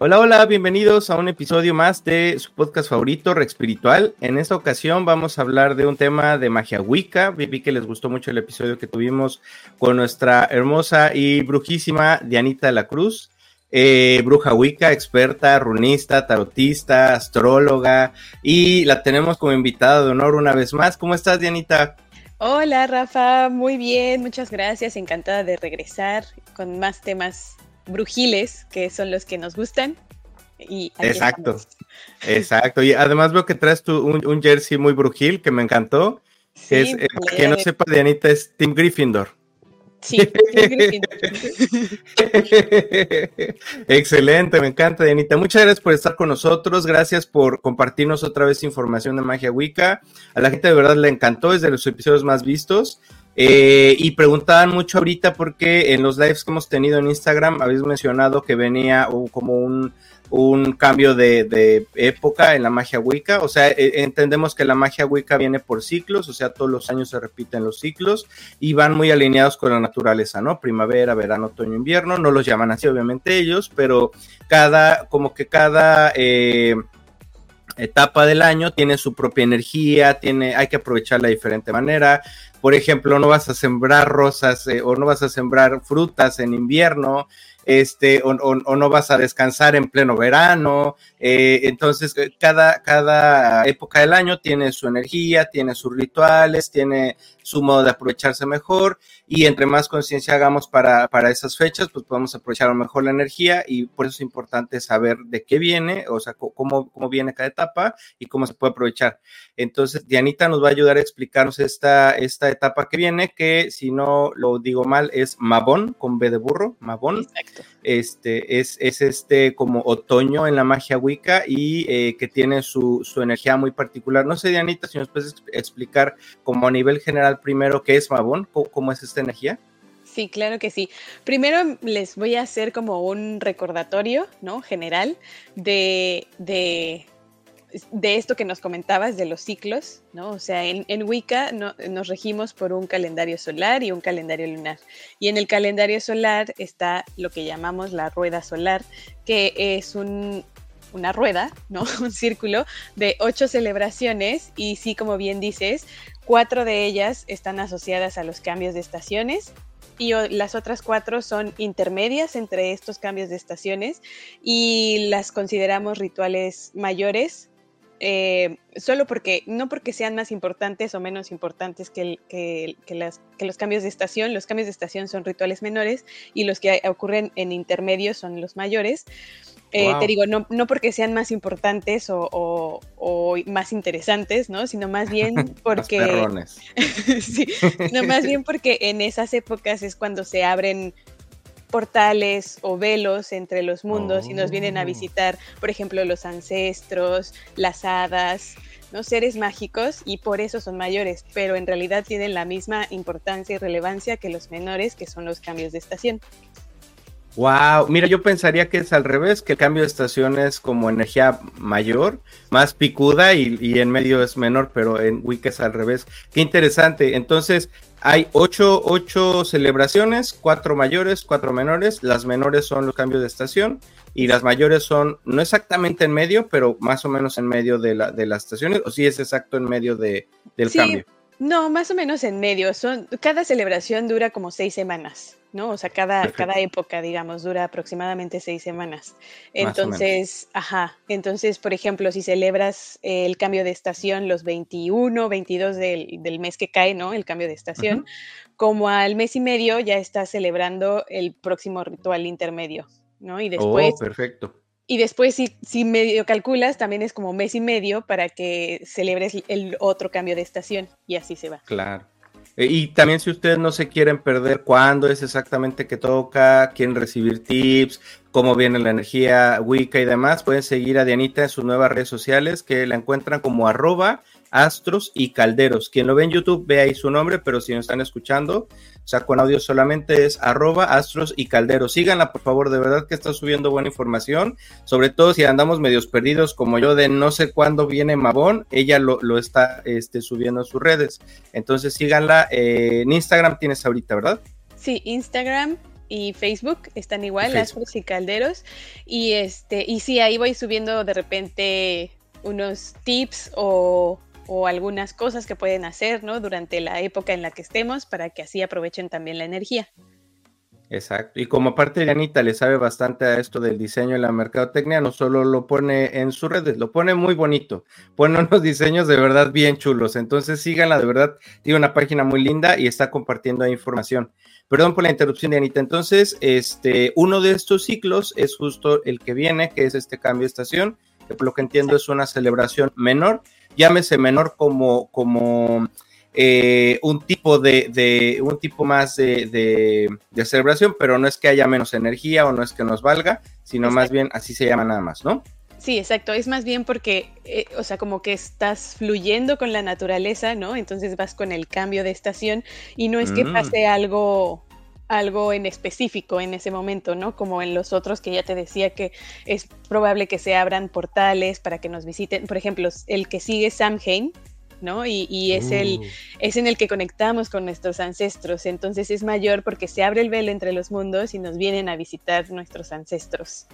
Hola, hola, bienvenidos a un episodio más de su podcast favorito, Rex Espiritual. En esta ocasión vamos a hablar de un tema de magia Wicca. Vi que les gustó mucho el episodio que tuvimos con nuestra hermosa y brujísima Dianita de la Cruz. Eh, bruja Wicca, experta, runista, tarotista, astróloga y la tenemos como invitada de honor una vez más. ¿Cómo estás, Dianita? Hola, Rafa, muy bien, muchas gracias, encantada de regresar con más temas brujiles, que son los que nos gustan. Y exacto, exacto. Y además veo que traes tu, un, jersey muy brujil que me encantó. que es, eh, que no sepa, Dianita, es Tim Gryffindor. Sí, Excelente, me encanta, Dianita. Muchas gracias por estar con nosotros. Gracias por compartirnos otra vez información de Magia Wicca. A la gente de verdad le encantó, es de los episodios más vistos. Eh, y preguntaban mucho ahorita porque en los lives que hemos tenido en Instagram habéis mencionado que venía como un, cambio de, época en la magia Wicca. O sea, e, entendemos que la magia Wicca viene por ciclos, o sea, todos los años se repiten los ciclos y van muy alineados con la naturaleza, ¿no? Primavera, verano, otoño, invierno. No los llaman así, obviamente, ellos, pero cada, como que cada... Eh, etapa del año tiene su propia energía, tiene, hay que aprovecharla de diferente manera por ejemplo, no vas a sembrar rosas eh, o no vas a sembrar frutas en invierno, este, o, no vas a descansar en pleno verano. Eh, entonces, eh, cada, cada época del año tiene su energía, tiene sus rituales, tiene su modo de aprovecharse mejor y entre más conciencia hagamos para, para, esas fechas, pues podemos aprovechar mejor la energía y por eso es importante saber de qué viene, o sea, cómo, cómo viene cada etapa y cómo se puede aprovechar. Entonces, Dianita nos va a ayudar a explicarnos esta, esta etapa que viene, que si no lo digo mal, es Mabón, con B de burro, Mabón. Exacto. Este, es, es este como otoño en la magia Wicca y eh, que tiene su, su energía muy particular. No sé, Dianita, si nos puedes explicar como a nivel general primero qué es Mabón, cómo, es esta energía. Sí, claro que sí. Primero les voy a hacer como un recordatorio, ¿no? General de, de, esto que nos comentabas de los ciclos, ¿no? O sea, en, Wicca nos regimos por un calendario solar y un calendario lunar. Y en el calendario solar está lo que llamamos la rueda solar, que es un, una rueda, ¿no? Un círculo de ocho celebraciones y sí, como bien dices, Cuatro de ellas están asociadas a los cambios de estaciones y las otras cuatro son intermedias entre estos cambios de estaciones y las consideramos rituales mayores, eh, solo porque, no porque sean más importantes o menos importantes que, que, los cambios de estación, los cambios de estación son rituales menores y los que ocurren en intermedios son los mayores. Eh, te digo, no, no, porque sean más importantes o, más interesantes, ¿no? Sino más bien porque... sí, no más bien porque en esas épocas es cuando se abren portales o velos entre los mundos y nos vienen a oh. visitar, por ejemplo, los ancestros, las hadas, ¿no? seres mágicos y por eso son mayores, pero en realidad tienen la misma importancia y relevancia que los menores, que son los cambios de estación. Wow, mira, yo pensaría que es al revés, que el cambio de estación es como energía mayor, más picuda y, en medio es menor, pero en Wicca es al revés. Qué interesante. Entonces, hay ocho, ocho celebraciones, cuatro mayores, cuatro menores. Las menores son los cambios de estación y las mayores son no exactamente en medio, pero más o menos en medio de, la, de las estaciones, o sí es exacto en medio de, del cambio. No, más o menos en medio. Son, cada celebración dura como seis semanas. ¿no? O sea, cada, cada época, digamos, dura aproximadamente seis semanas. Entonces, ajá, entonces, por ejemplo, si celebras el cambio de estación los 21, 22 del, del mes que cae, ¿no? El cambio de estación, como al mes y medio ya estás celebrando el próximo ritual intermedio, ¿no? Y después... Oh, perfecto. Y después, si, si medio calculas, también es como mes y medio para que celebres el otro cambio de estación y así se va. Claro. Eh, y también si ustedes no se quieren perder cuándo es exactamente que toca, quieren recibir tips, cómo viene la energía Wicca y demás, pueden seguir a Dianita en sus nuevas redes sociales que la encuentran como arroba astros y calderos. Quien lo ve en YouTube ve ahí su nombre, pero si no están escuchando, o sea, con audio solamente es arroba astros y calderos. Síganla, por favor, de verdad que está subiendo buena información, sobre todo si andamos medios perdidos como yo de no sé cuándo viene Mabón, ella lo, está este, subiendo en sus redes. Entonces síganla, eh, en Instagram tienes ahorita, ¿verdad? Sí, Instagram y Facebook están igual, Astros y Calderos. Y este, y sí, ahí voy subiendo de repente unos tips o, o, algunas cosas que pueden hacer, ¿no? Durante la época en la que estemos para que así aprovechen también la energía. Exacto. Y como aparte de Anita le sabe bastante a esto del diseño y la mercadotecnia, no solo lo pone en sus redes, lo pone muy bonito. Pone unos diseños de verdad bien chulos. Entonces síganla, de verdad. Tiene una página muy linda y está compartiendo información. Perdón por la interrupción de Anita. Entonces, este, uno de estos ciclos es justo el que viene, que es este cambio de estación, que por lo que entiendo es una celebración menor. Llámese menor como, como eh, un tipo de, un tipo más de, celebración, pero no es que haya menos energía o no es que nos valga, sino más bien así se llama nada más, ¿no? Sí, exacto. Es más bien porque, eh, o sea, como que estás fluyendo con la naturaleza, ¿no? Entonces vas con el cambio de estación y no es que mm. pase algo algo en específico en ese momento, ¿no? Como en los otros que ya te decía que es probable que se abran portales para que nos visiten. Por ejemplo, el que sigue Samhain, ¿no? Y, es, el, uh. es en el que conectamos con nuestros ancestros. Entonces es mayor porque se abre el velo entre los mundos y nos vienen a visitar nuestros ancestros.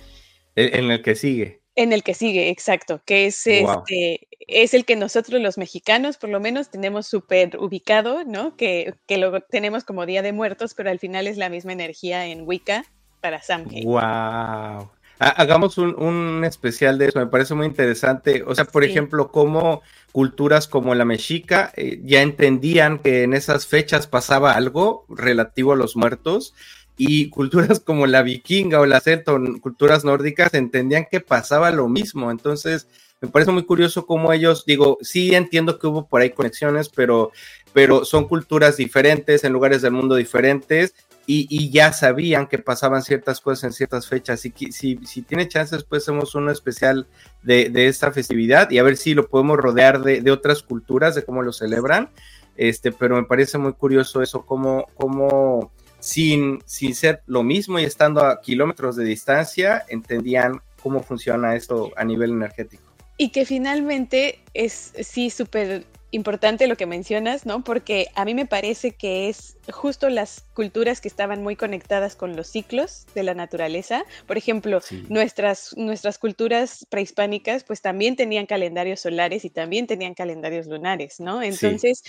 En el que sigue. En el que sigue, exacto, que es, este, es el que nosotros los mexicanos por lo menos tenemos súper ubicado, ¿no? Que, que, lo tenemos como Día de Muertos, pero al final es la misma energía en Wicca para Samhain. ¡Wow! Hagamos un, especial de eso, me parece muy interesante. O sea, por ejemplo, cómo culturas como la mexica eh, ya entendían que en esas fechas pasaba algo relativo a los muertos y culturas como la vikinga o la celta, culturas nórdicas, entendían que pasaba lo mismo. Entonces, me parece muy curioso cómo ellos, digo, sí entiendo que hubo por ahí conexiones, pero, pero son culturas diferentes, en lugares del mundo diferentes, y, ya sabían que pasaban ciertas cosas en ciertas fechas. Y si, si tiene chance, después hacemos uno especial de, esta festividad y a ver si lo podemos rodear de, otras culturas, de cómo lo celebran. Este, pero me parece muy curioso eso, cómo, cómo sin, sin ser lo mismo y estando a kilómetros de distancia, entendían cómo funciona esto a nivel energético. Y que finalmente es sí súper importante lo que mencionas, ¿no? Porque a mí me parece que es justo las culturas que estaban muy conectadas con los ciclos de la naturaleza. Por ejemplo, nuestras, nuestras culturas prehispánicas pues también tenían calendarios solares y también tenían calendarios lunares, ¿no? Entonces...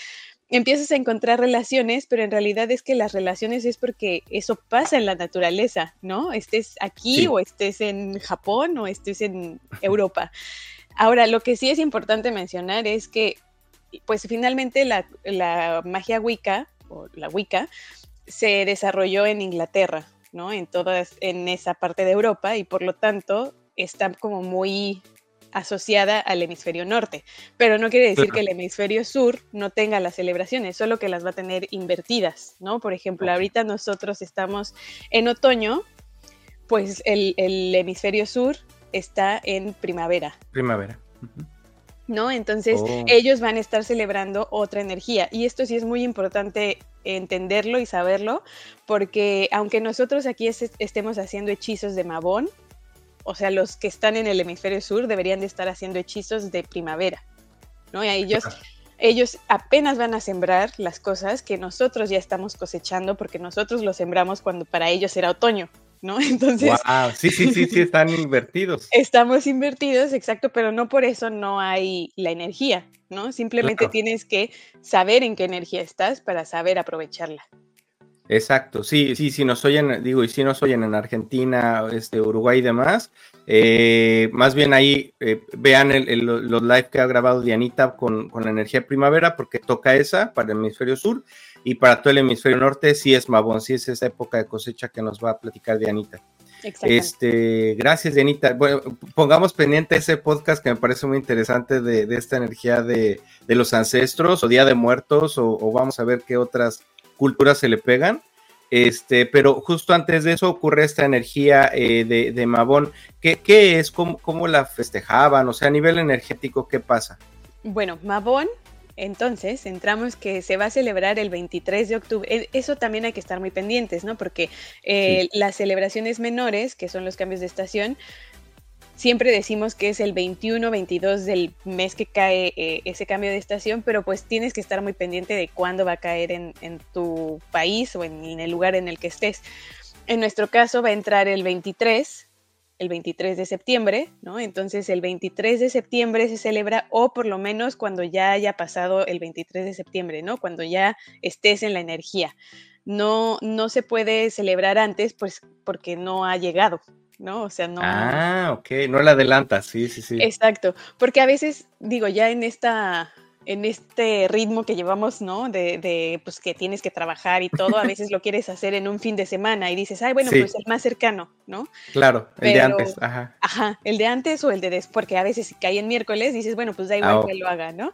Empiezas a encontrar relaciones, pero en realidad es que las relaciones es porque eso pasa en la naturaleza, ¿no? Estés aquí o estés en Japón o estés en Europa. Ahora, lo que sí es importante mencionar es que pues finalmente la, magia Wicca, o la Wicca, se desarrolló en Inglaterra, ¿no? En todas, en esa parte de Europa y por lo tanto está como muy asociada al hemisferio norte, pero no quiere decir que el hemisferio sur no tenga las celebraciones, solo que las va a tener invertidas, ¿no? Por ejemplo, ahorita nosotros estamos en otoño, pues el, hemisferio sur está en primavera. Primavera. ¿no? Entonces oh. ellos van a estar celebrando otra energía y esto sí es muy importante entenderlo y saberlo porque aunque nosotros aquí estemos haciendo hechizos de Mabón, o sea, los que están en el hemisferio sur deberían de estar haciendo hechizos de primavera, ¿no? Y ellos, ellos apenas van a sembrar las cosas que nosotros ya estamos cosechando porque nosotros lo sembramos cuando para ellos era otoño. ¿no? Entonces. Sí, sí, sí, sí, están invertidos. Estamos invertidos, exacto, pero no por eso no hay la energía, ¿no? Simplemente tienes que saber en qué energía estás para saber aprovecharla. Exacto, sí, sí, si nos oyen, digo, y si nos oyen en Argentina, este, Uruguay y demás, eh, más bien ahí eh, vean los live que ha grabado Dianita con, con la energía primavera, porque toca esa para el hemisferio sur, y para todo el hemisferio norte sí es Mabón, sí es esa época de cosecha que nos va a platicar Dianita. Este, gracias, Dianita. Bueno, pongamos pendiente ese podcast que me parece muy interesante de, esta energía de, los ancestros o Día de Muertos, o, vamos a ver qué otras culturas se le pegan. Este, pero justo antes de eso ocurre esta energía eh, de, de, Mabón. ¿Qué, es? ¿Cómo, ¿Cómo, la festejaban? O sea, a nivel energético, ¿qué pasa? Bueno, Mabón entonces, entramos que se va a celebrar el 23 de octubre. E, eso también hay que estar muy pendientes, ¿no? Porque eh, las celebraciones menores, que son los cambios de estación, siempre decimos que es el 21, 22 del mes que cae eh, ese cambio de estación, pero pues tienes que estar muy pendiente de cuándo va a caer en, tu país o en, el lugar en el que estés. En nuestro caso va a entrar el 23, el 23 de septiembre, ¿no? Entonces el 23 de septiembre se celebra o por lo menos cuando ya haya pasado el 23 de septiembre, ¿no? Cuando ya estés en la energía. No, no se puede celebrar antes, pues porque no ha llegado, ¿no? O sea, no. Ah, ok, no la adelanta, sí, sí, sí. Exacto, porque a veces, digo, ya en esta en este ritmo que llevamos, ¿no? De, de, pues que tienes que trabajar y todo, a veces lo quieres hacer en un fin de semana y dices, ay, bueno, pues el más cercano, ¿no? Claro, el de antes, ajá. Ajá, el de antes o el de después, porque a veces si cae en miércoles, dices, bueno, pues da igual ah, que lo haga, ¿no?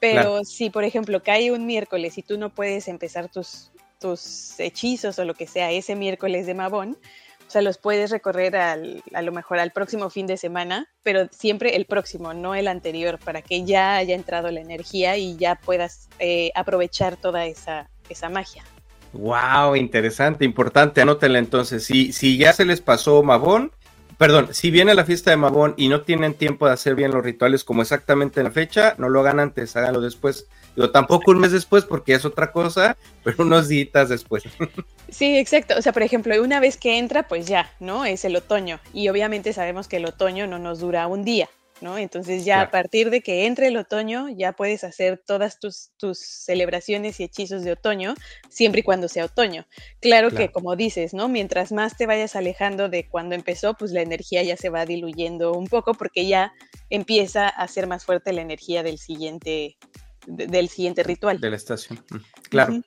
Pero si, por ejemplo, cae un miércoles y tú no puedes empezar tus, tus hechizos o lo que sea ese miércoles de Mabón, o sea, los puedes recorrer al, a lo mejor al próximo fin de semana, pero siempre el próximo, no el anterior, para que ya haya entrado la energía y ya puedas eh, aprovechar toda esa, esa magia. Wow, interesante, importante, anótenla entonces. Si, si ya se les pasó Mabón, perdón, si viene la fiesta de Mabón y no tienen tiempo de hacer bien los rituales como exactamente en la fecha, no lo hagan antes, háganlo después. Digo, tampoco un mes después porque es otra cosa, pero unos días después. Sí, exacto. O sea, por ejemplo, una vez que entra, pues ya, ¿no? Es el otoño. Y obviamente sabemos que el otoño no nos dura un día, ¿no? Entonces ya a partir de que entre el otoño, ya puedes hacer todas tus, tus celebraciones y hechizos de otoño, siempre y cuando sea otoño. Claro, que, como dices, ¿no? Mientras más te vayas alejando de cuando empezó, pues la energía ya se va diluyendo un poco porque ya empieza a ser más fuerte la energía del siguiente del siguiente ritual. De la estación. Mm, claro.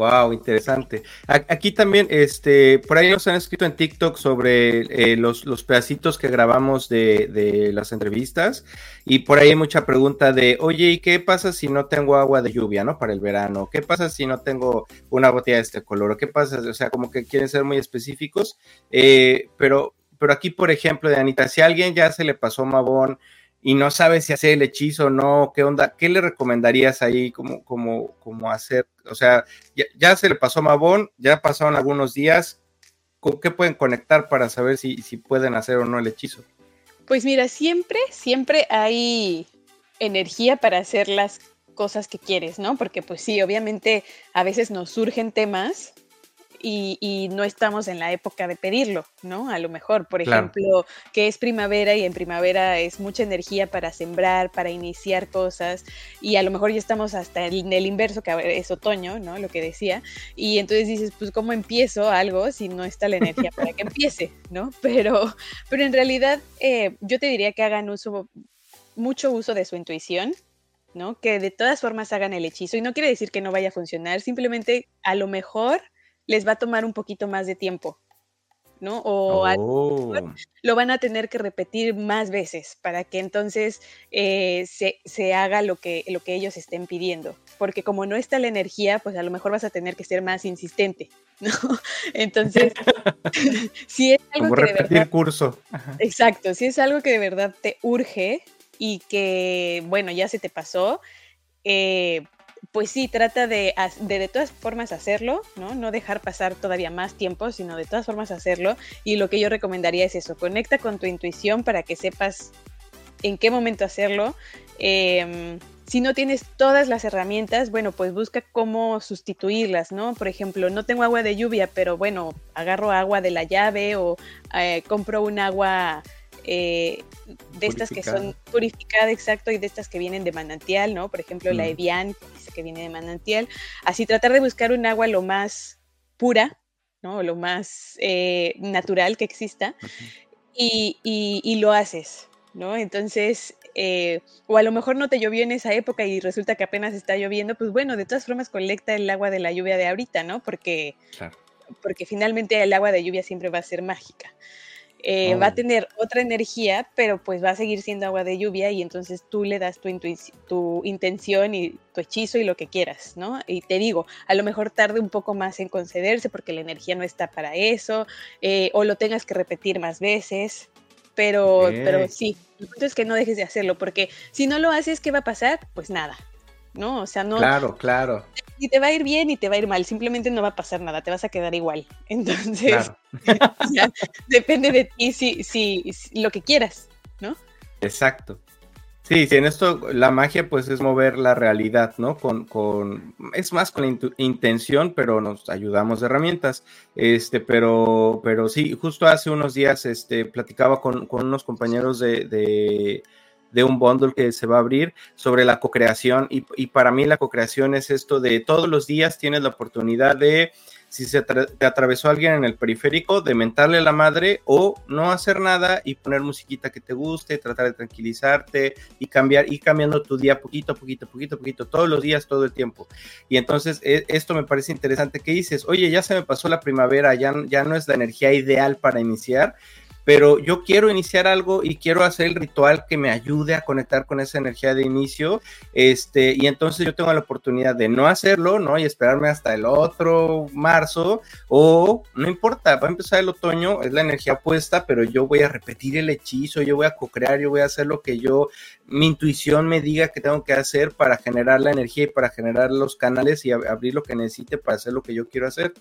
Wow, interesante. Aquí también, este, por ahí nos han escrito en TikTok sobre eh, los, los, pedacitos que grabamos de, de, las entrevistas y por ahí hay mucha pregunta de, oye, ¿y qué pasa si no tengo agua de lluvia, no? Para el verano. ¿Qué pasa si no tengo una botella de este color? ¿O qué pasa? O sea, como que quieren ser muy específicos, eh, pero, pero aquí, por ejemplo, de Anita, si a alguien ya se le pasó Mabón, y no sabes si hacer el hechizo o no, ¿qué onda? ¿Qué le recomendarías ahí como, como, como hacer? O sea, ya, se le pasó a Mabón, ya pasaron algunos días, ¿con qué pueden conectar para saber si, si pueden hacer o no el hechizo? Pues mira, siempre, siempre hay energía para hacer las cosas que quieres, ¿no? Porque pues sí, obviamente a veces nos surgen temas y, no estamos en la época de pedirlo, ¿no? A lo mejor, por ejemplo, que es primavera y en primavera es mucha energía para sembrar, para iniciar cosas y a lo mejor ya estamos hasta en el inverso, que es otoño, ¿no? Lo que decía. Y entonces dices, pues, ¿cómo empiezo algo si no está la energía para que empiece, ¿no? Pero, pero en realidad eh, yo te diría que hagan uso, mucho uso de su intuición, ¿no? Que de todas formas hagan el hechizo. Y no quiere decir que no vaya a funcionar, simplemente a lo mejor les va a tomar un poquito más de tiempo, ¿no? O oh. lo van a tener que repetir más veces para que entonces eh, se, haga lo que, lo que ellos estén pidiendo. Porque como no está la energía, pues a lo mejor vas a tener que ser más insistente, ¿no? Entonces, si es algo que repetir de verdad, curso. Exacto, si es algo que de verdad te urge y que, bueno, ya se te pasó, eh, pues sí, trata de, de, todas formas hacerlo, ¿no? No dejar pasar todavía más tiempo, sino de todas formas hacerlo. Y lo que yo recomendaría es eso, conecta con tu intuición para que sepas en qué momento hacerlo. Em, si no tienes todas las herramientas, bueno, pues busca cómo sustituirlas, ¿no? Por ejemplo, no tengo agua de lluvia, pero bueno, agarro agua de la llave o eh, compro un agua eh, de estas que son purificadas, exacto, y de estas que vienen de manantial, ¿no? Por ejemplo, la mm. Evian, que dice que viene de manantial. Así tratar de buscar un agua lo más pura, ¿no? Lo más eh, natural que exista. y, lo haces, ¿no? Entonces, eh, o a lo mejor no te llovió en esa época y resulta que apenas está lloviendo, pues bueno, de todas formas colecta el agua de la lluvia de ahorita, ¿no? Porque, porque finalmente el agua de lluvia siempre va a ser mágica. Eh, va a tener otra energía, pero pues va a seguir siendo agua de lluvia y entonces tú le das tu, tu intención y tu hechizo y lo que quieras, ¿no? Y te digo, a lo mejor tarde un poco más en concederse porque la energía no está para eso, eh, o lo tengas que repetir más veces, pero, pero sí, el punto es que no dejes de hacerlo, porque si no lo haces, ¿qué va a pasar? Pues nada, ¿no? O sea, no. Claro, claro. Y te va a ir bien y te va a ir mal, simplemente no va a pasar nada, te vas a quedar igual. Entonces, depende de ti si, si, lo que quieras, ¿no? Exacto. Sí, sí, en esto la magia pues es mover la realidad, ¿no? Con, con es más con la intención, pero nos ayudamos de herramientas. Este, pero, pero sí, justo hace unos días, este, platicaba con, con unos compañeros de, de, de, un bundle que se va a abrir sobre la co-creación y, y para mí la co-creación es esto de todos los días tienes la oportunidad de si se te atravesó alguien en el periférico, de mentarle la madre o no hacer nada y poner musiquita que te guste, tratar de tranquilizarte y cambiar, y cambiando tu día poquito, poquito, poquito, poquito, todos los días, todo el tiempo. Y entonces e, esto me parece interesante que dices, oye, ya se me pasó la primavera, ya, ya no es la energía ideal para iniciar, pero yo quiero iniciar algo y quiero hacer el ritual que me ayude a conectar con esa energía de inicio, este, y entonces yo tengo la oportunidad de no hacerlo, ¿no? Y esperarme hasta el otro marzo, o no importa, va a empezar el otoño, es la energía puesta, pero yo voy a repetir el hechizo, yo voy a co-crear, yo voy a hacer lo que yo, mi intuición me diga que tengo que hacer para generar la energía y para generar los canales y abrir lo que necesite para hacer lo que yo quiero hacer.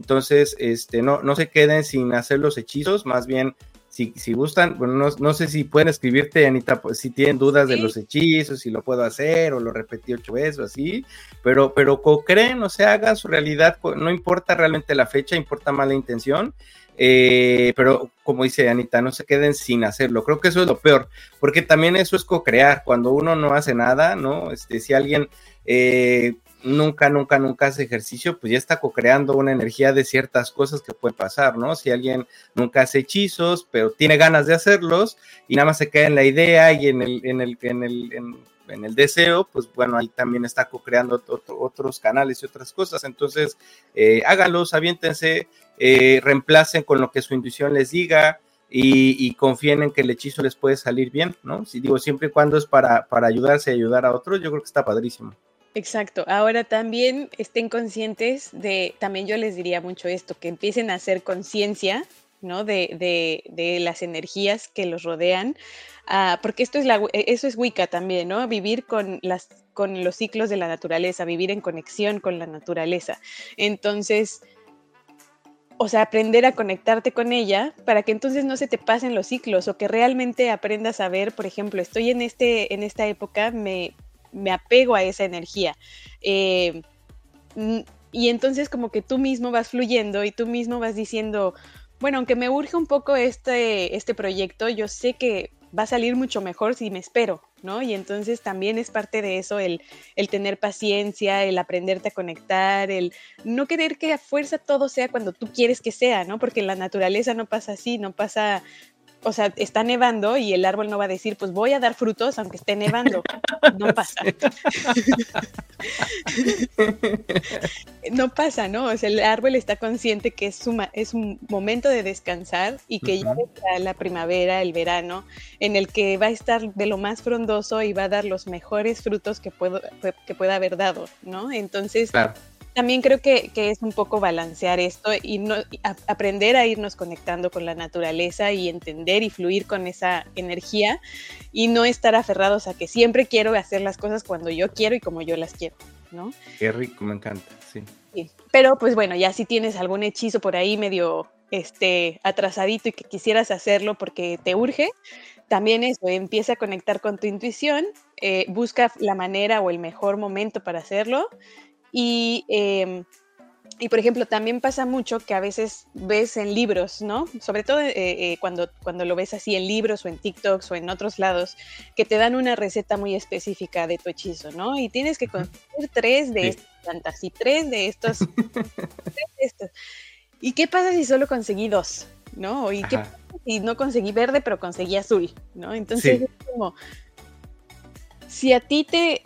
Entonces, este, no, no se queden sin hacer los hechizos, más bien, si, si gustan, bueno, no, no, sé si pueden escribirte, Anita, pues, si tienen dudas de los hechizos, si lo puedo hacer o lo repetí ocho veces o así, pero, pero creen, o sea, hagan su realidad, no importa realmente la fecha, importa más la intención. Eh, pero como dice Anita, no se queden sin hacerlo. Creo que eso es lo peor, porque también eso es co-crear. Cuando uno no hace nada, ¿no? Este, si alguien eh, nunca, nunca, nunca hace ejercicio, pues ya está co-creando una energía de ciertas cosas que pueden pasar, ¿no? Si alguien nunca hace hechizos, pero tiene ganas de hacerlos y nada más se queda en la idea y en el, en el, en el, en, el deseo, pues bueno, ahí también está co-creando otros canales y otras cosas. Entonces, eh, háganlos, aviéntense, eh, reemplacen con lo que su intuición les diga. Y, y, confíen en que el hechizo les puede salir bien, ¿no? Si digo, siempre y cuando es para, para ayudarse y ayudar a otros, yo creo que está padrísimo. Exacto. Ahora también estén conscientes de, también yo les diría mucho esto, que empiecen a hacer conciencia, ¿no? De, de, de, las energías que los rodean, uh, porque esto es la, eso es Wicca también, ¿no? Vivir con las con los ciclos de la naturaleza, vivir en conexión con la naturaleza. Entonces, o sea, aprender a conectarte con ella para que entonces no se te pasen los ciclos o que realmente aprendas a ver, por ejemplo, estoy en, este, en esta época, me me apego a esa energía. Eh, y entonces como que tú mismo vas fluyendo y tú mismo vas diciendo, bueno, aunque me urge un poco este, este proyecto, yo sé que va a salir mucho mejor si me espero, ¿no? Y entonces también es parte de eso el, el, tener paciencia, el aprenderte a conectar, el no querer que a fuerza todo sea cuando tú quieres que sea, ¿no? Porque la naturaleza no pasa así, no pasa o sea, está nevando y el árbol no va a decir, pues voy a dar frutos aunque esté nevando. No pasa. no pasa, ¿no? O sea, el árbol está consciente que es, es un momento de descansar y que ya está la primavera, el verano, en el que va a estar de lo más frondoso y va a dar los mejores frutos que, puedo, que pueda haber dado, ¿no? Entonces, también creo que, es un poco balancear esto y no aprender a irnos conectando con la naturaleza y entender y fluir con esa energía y no estar aferrados a que siempre quiero hacer las cosas cuando yo quiero y como yo las quiero, ¿no? Qué rico, me encanta, sí. Pero pues bueno, ya si tienes algún hechizo por ahí medio este atrasadito y que quisieras hacerlo porque te urge, también eso, empieza a conectar con tu intuición, eh, busca la manera o el mejor momento para hacerlo y, em, y, por ejemplo, también pasa mucho que a veces ves en libros, ¿no? Sobre todo eh, eh, cuando, cuando lo ves así en libros o en TikToks o en otros lados, que te dan una receta muy específica de tu hechizo, ¿no? Y tienes que conseguir tres de estas plantas y tres de estos. ¿Y qué pasa si solo conseguí dos? ¿No? ¿Y qué pasa si no conseguí verde, pero conseguí azul? ¿No? Entonces es como, si a ti te,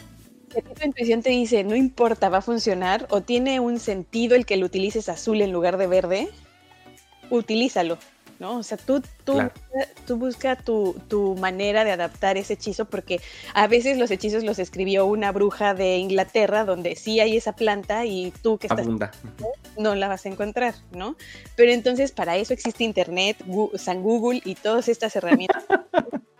tu intuición te dice, no importa, va a funcionar, o tiene un sentido el que lo utilices azul en lugar de verde, utilízalo, ¿no? O sea, tú, tú, tú busca tu, tu, manera de adaptar ese hechizo, porque a veces los hechizos los escribió una bruja de Inglaterra, donde sí hay esa planta y tú que estás... No la vas a encontrar, ¿no? Pero entonces para eso existe Internet, San Google y todas estas herramientas.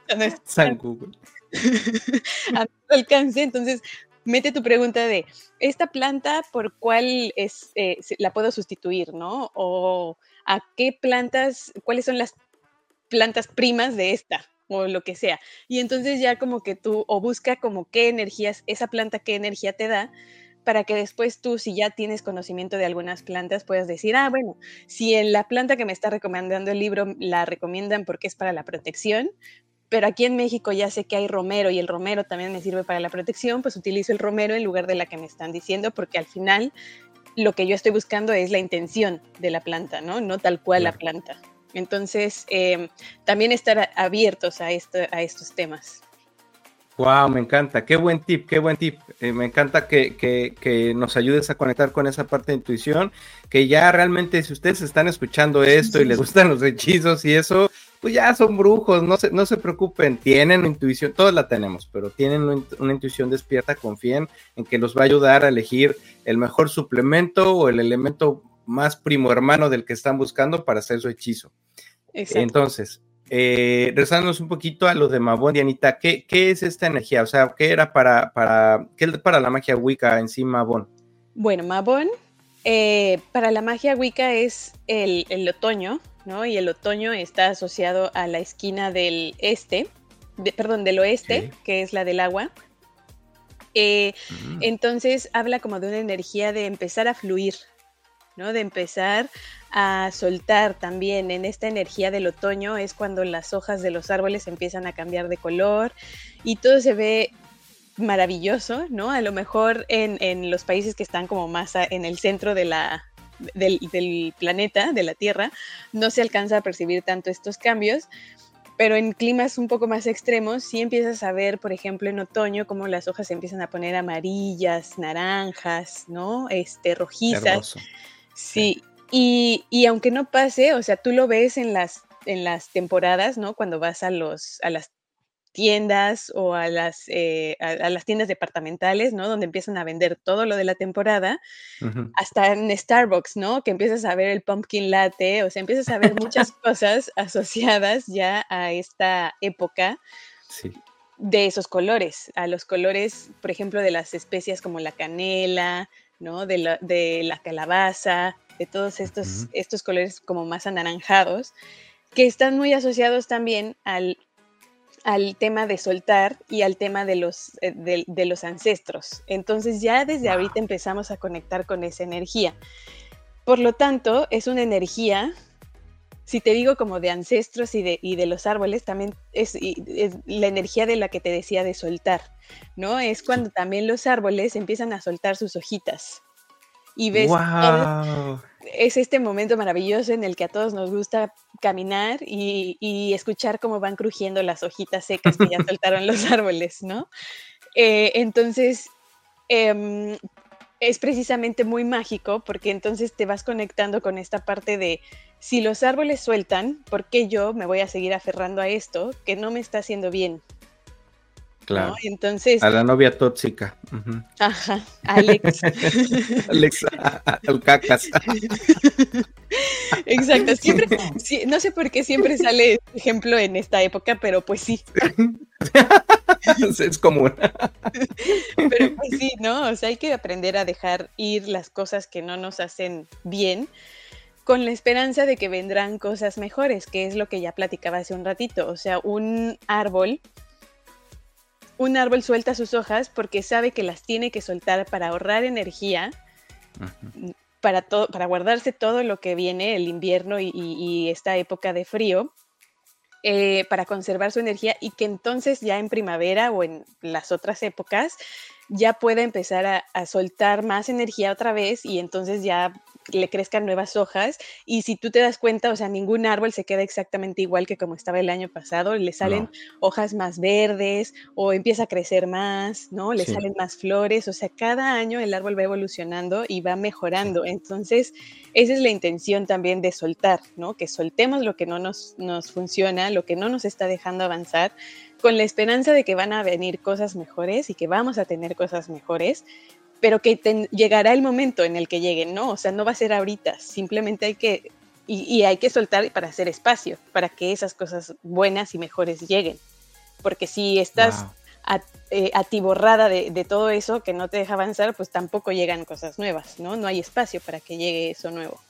San Google. a alcance. Entonces, mete tu pregunta de, ¿esta planta por cuál es, eh, la puedo sustituir, no? O a qué plantas, cuáles son las plantas primas de esta, o lo que sea. Y entonces ya como que tú, o busca como qué energías, esa planta qué energía te da, para que después tú, si ya tienes conocimiento de algunas plantas, puedas decir, ah, bueno, si en la planta que me está recomendando el libro la recomiendan porque es para la protección, pero aquí en México ya sé que hay romero y el romero también me sirve para la protección, pues utilizo el romero en lugar de la que me están diciendo, porque al final lo que yo estoy buscando es la intención de la planta, ¿no? No tal cual la planta. Entonces, em, también estar abiertos a, esto, a estos temas. Wow, me encanta, qué buen tip, qué buen tip. Eh, me encanta que, que, nos ayudes a conectar con esa parte de intuición, que ya realmente si ustedes están escuchando esto y les gustan los hechizos y eso, pues ya son brujos, no se, no se preocupen, tienen intuición, todos la tenemos, pero tienen una intuición despierta, confíen en que los va a ayudar a elegir el mejor suplemento o el elemento más primo hermano del que están buscando para hacer su hechizo. Entonces, eh, rezándonos un poquito a lo de Mabón, Dianita, ¿qué, ¿qué, es esta energía? O sea, ¿qué era para, para, qué para la magia Wicca en sí Mabón? Bueno, Mabón, eh, para la magia Wicca es el, el, otoño, ¿no? Y el otoño está asociado a la esquina del este, perdón, del oeste, que es la del agua. Eh, entonces habla como de una energía de empezar a fluir, ¿no? De empezar a soltar también en esta energía del otoño es cuando las hojas de los árboles empiezan a cambiar de color y todo se ve maravilloso, ¿no? A lo mejor en, los países que están como más en el centro de la, del, del, planeta, de la Tierra, no se alcanza a percibir tanto estos cambios, pero en climas un poco más extremos sí empiezas a ver, por ejemplo, en otoño, cómo las hojas se empiezan a poner amarillas, naranjas, ¿no? Este, rojizas. Sí, y, y, aunque no pase, o sea, tú lo ves en las, en las temporadas, ¿no? Cuando vas a, los, a las tiendas o a las, eh, a, las tiendas departamentales, ¿no? Donde empiezan a vender todo lo de la temporada, hasta en Starbucks, ¿no? Que empiezas a ver el pumpkin latte, o sea, empiezas a ver muchas cosas asociadas ya a esta época. De esos colores, a los colores, por ejemplo, de las especias como la canela, ¿no? De la, de la calabaza, de todos estos, estos colores como más anaranjados, que están muy asociados también al, al tema de soltar y al tema de los, eh, de, los ancestros. Entonces ya desde ahorita empezamos a conectar con esa energía. Por lo tanto, es una energía, si te digo como de ancestros y de, y de los árboles, también es, es, la energía de la que te decía de soltar, ¿no? Es cuando también los árboles empiezan a soltar sus hojitas y ves es este momento maravilloso en el que a todos nos gusta caminar y, escuchar cómo van crujiendo las hojitas secas que ya soltaron los árboles, ¿no? Eh, entonces, em, es precisamente muy mágico porque entonces te vas conectando con esta parte de si los árboles sueltan, ¿por qué yo me voy a seguir aferrando a esto que no me está haciendo bien? Claro. Entonces. A la novia tóxica. Ajá, Alex. Alex, al cacas. Exacto. Siempre, no sé por qué siempre sale ejemplo en esta época, pero pues sí. es común. pero pues sí, ¿no? O sea, hay que aprender a dejar ir las cosas que no nos hacen bien con la esperanza de que vendrán cosas mejores, que es lo que ya platicaba hace un ratito. O sea, un árbol un árbol suelta sus hojas porque sabe que las tiene que soltar para ahorrar energía, para, para guardarse todo lo que viene, el invierno y, esta época de frío, eh, para conservar su energía y que entonces ya en primavera o en las otras épocas ya pueda empezar a, soltar más energía otra vez y entonces ya le crezcan nuevas hojas y si tú te das cuenta, o sea, ningún árbol se queda exactamente igual que como estaba el año pasado, le salen hojas más verdes o empieza a crecer más, ¿no? Le salen más flores, o sea, cada año el árbol va evolucionando y va mejorando. Entonces, esa es la intención también de soltar, ¿no? Que soltemos lo que no nos, nos funciona, lo que no nos está dejando avanzar con la esperanza de que van a venir cosas mejores y que vamos a tener cosas mejores, pero que llegará el momento en el que lleguen, ¿no? O sea, no va a ser ahorita, simplemente hay que, y, hay que soltar para hacer espacio, para que esas cosas buenas y mejores lleguen. Porque si estás eh, atiborrada de, de, todo eso que no te deja avanzar, pues tampoco llegan cosas nuevas, ¿no? No hay espacio para que llegue eso nuevo.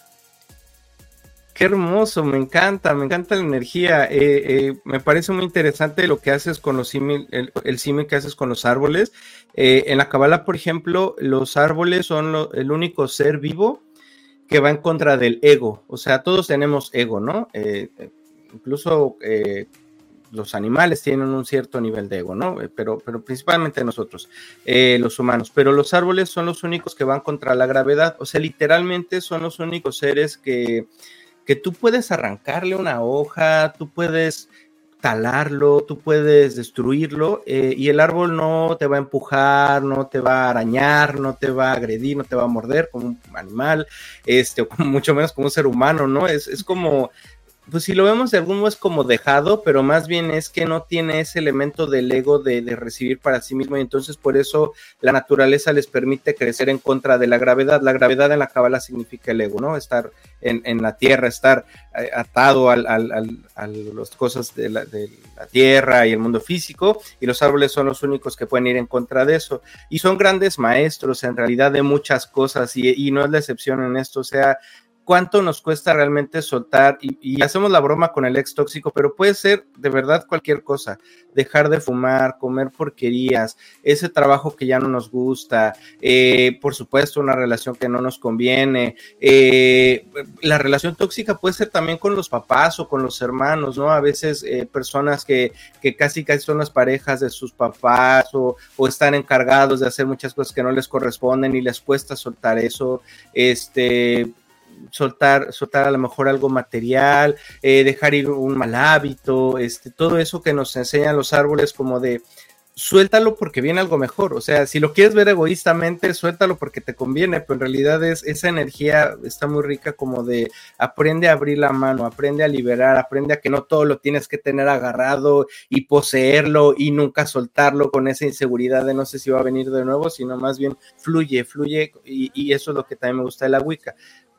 Qué hermoso, me encanta, me encanta la energía. Eh, eh, me parece muy interesante lo que haces con los símil, el, el que haces con los árboles. Eh, en la Kabbalah, por ejemplo, los árboles son el único ser vivo que va en contra del ego. O sea, todos tenemos ego, ¿no? incluso los animales tienen un cierto nivel de ego, ¿no? Pero principalmente nosotros, los humanos. Pero los árboles son los únicos que van contra la gravedad. O sea, literalmente son los únicos seres que que tú puedes arrancarle una hoja, tú puedes talarlo, tú puedes destruirlo eh, y el árbol no te va a empujar, no te va a arañar, no te va a agredir, no te va a morder como un animal, este, mucho menos como un ser humano, ¿no? Es, es como pues si lo vemos de algún modo es como dejado, pero más bien es que no tiene ese elemento del ego de, recibir para sí mismo y entonces por eso la naturaleza les permite crecer en contra de la gravedad. La gravedad en la cabala significa el ego, ¿no? Estar en, la tierra, estar eh, atado a las cosas de la, tierra y el mundo físico y los árboles son los únicos que pueden ir en contra de eso. Y son grandes maestros en realidad de muchas cosas y, y no es la excepción en esto, o sea, cuánto nos cuesta realmente soltar y, hacemos la broma con el ex tóxico, pero puede ser de verdad cualquier cosa, dejar de fumar, comer porquerías, ese trabajo que ya no nos gusta, eh, por supuesto una relación que no nos conviene, eh, la relación tóxica puede ser también con los papás o con los hermanos, ¿no? A veces eh, personas que, que, casi casi son las parejas de sus papás o, o están encargados de hacer muchas cosas que no les corresponden y les cuesta soltar eso, este soltar, soltar a lo mejor algo material, eh, dejar ir un mal hábito, este, todo eso que nos enseñan los árboles como de suéltalo porque viene algo mejor. O sea, si lo quieres ver egoístamente, suéltalo porque te conviene, pero en realidad es, esa energía está muy rica como de aprende a abrir la mano, aprende a liberar, aprende a que no todo lo tienes que tener agarrado y poseerlo y nunca soltarlo con esa inseguridad de no sé si va a venir de nuevo, sino más bien fluye, fluye y, y eso es lo que también me gusta de la Wicca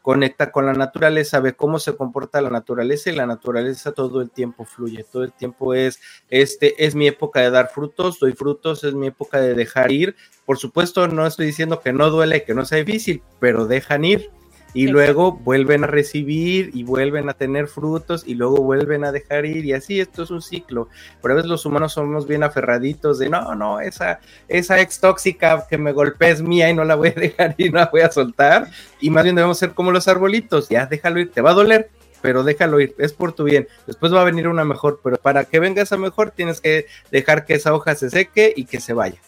conecta con la naturaleza, ve cómo se comporta la naturaleza y la naturaleza todo el tiempo fluye, todo el tiempo es, este es mi época de dar frutos, doy frutos, es mi época de dejar ir. Por supuesto, no estoy diciendo que no duele, que no sea difícil, pero dejan ir y luego vuelven a recibir y vuelven a tener frutos y luego vuelven a dejar ir y así esto es un ciclo. Pero a veces los humanos somos bien aferraditos de no, no, esa, esa ex tóxica que me golpea es mía y no la voy a dejar ir, no la voy a soltar y más bien debemos ser como los arbolitos, ya déjalo ir, te va a doler, pero déjalo ir, es por tu bien. Después va a venir una mejor, pero para que venga esa mejor tienes que dejar que esa hoja se seque y que se vaya.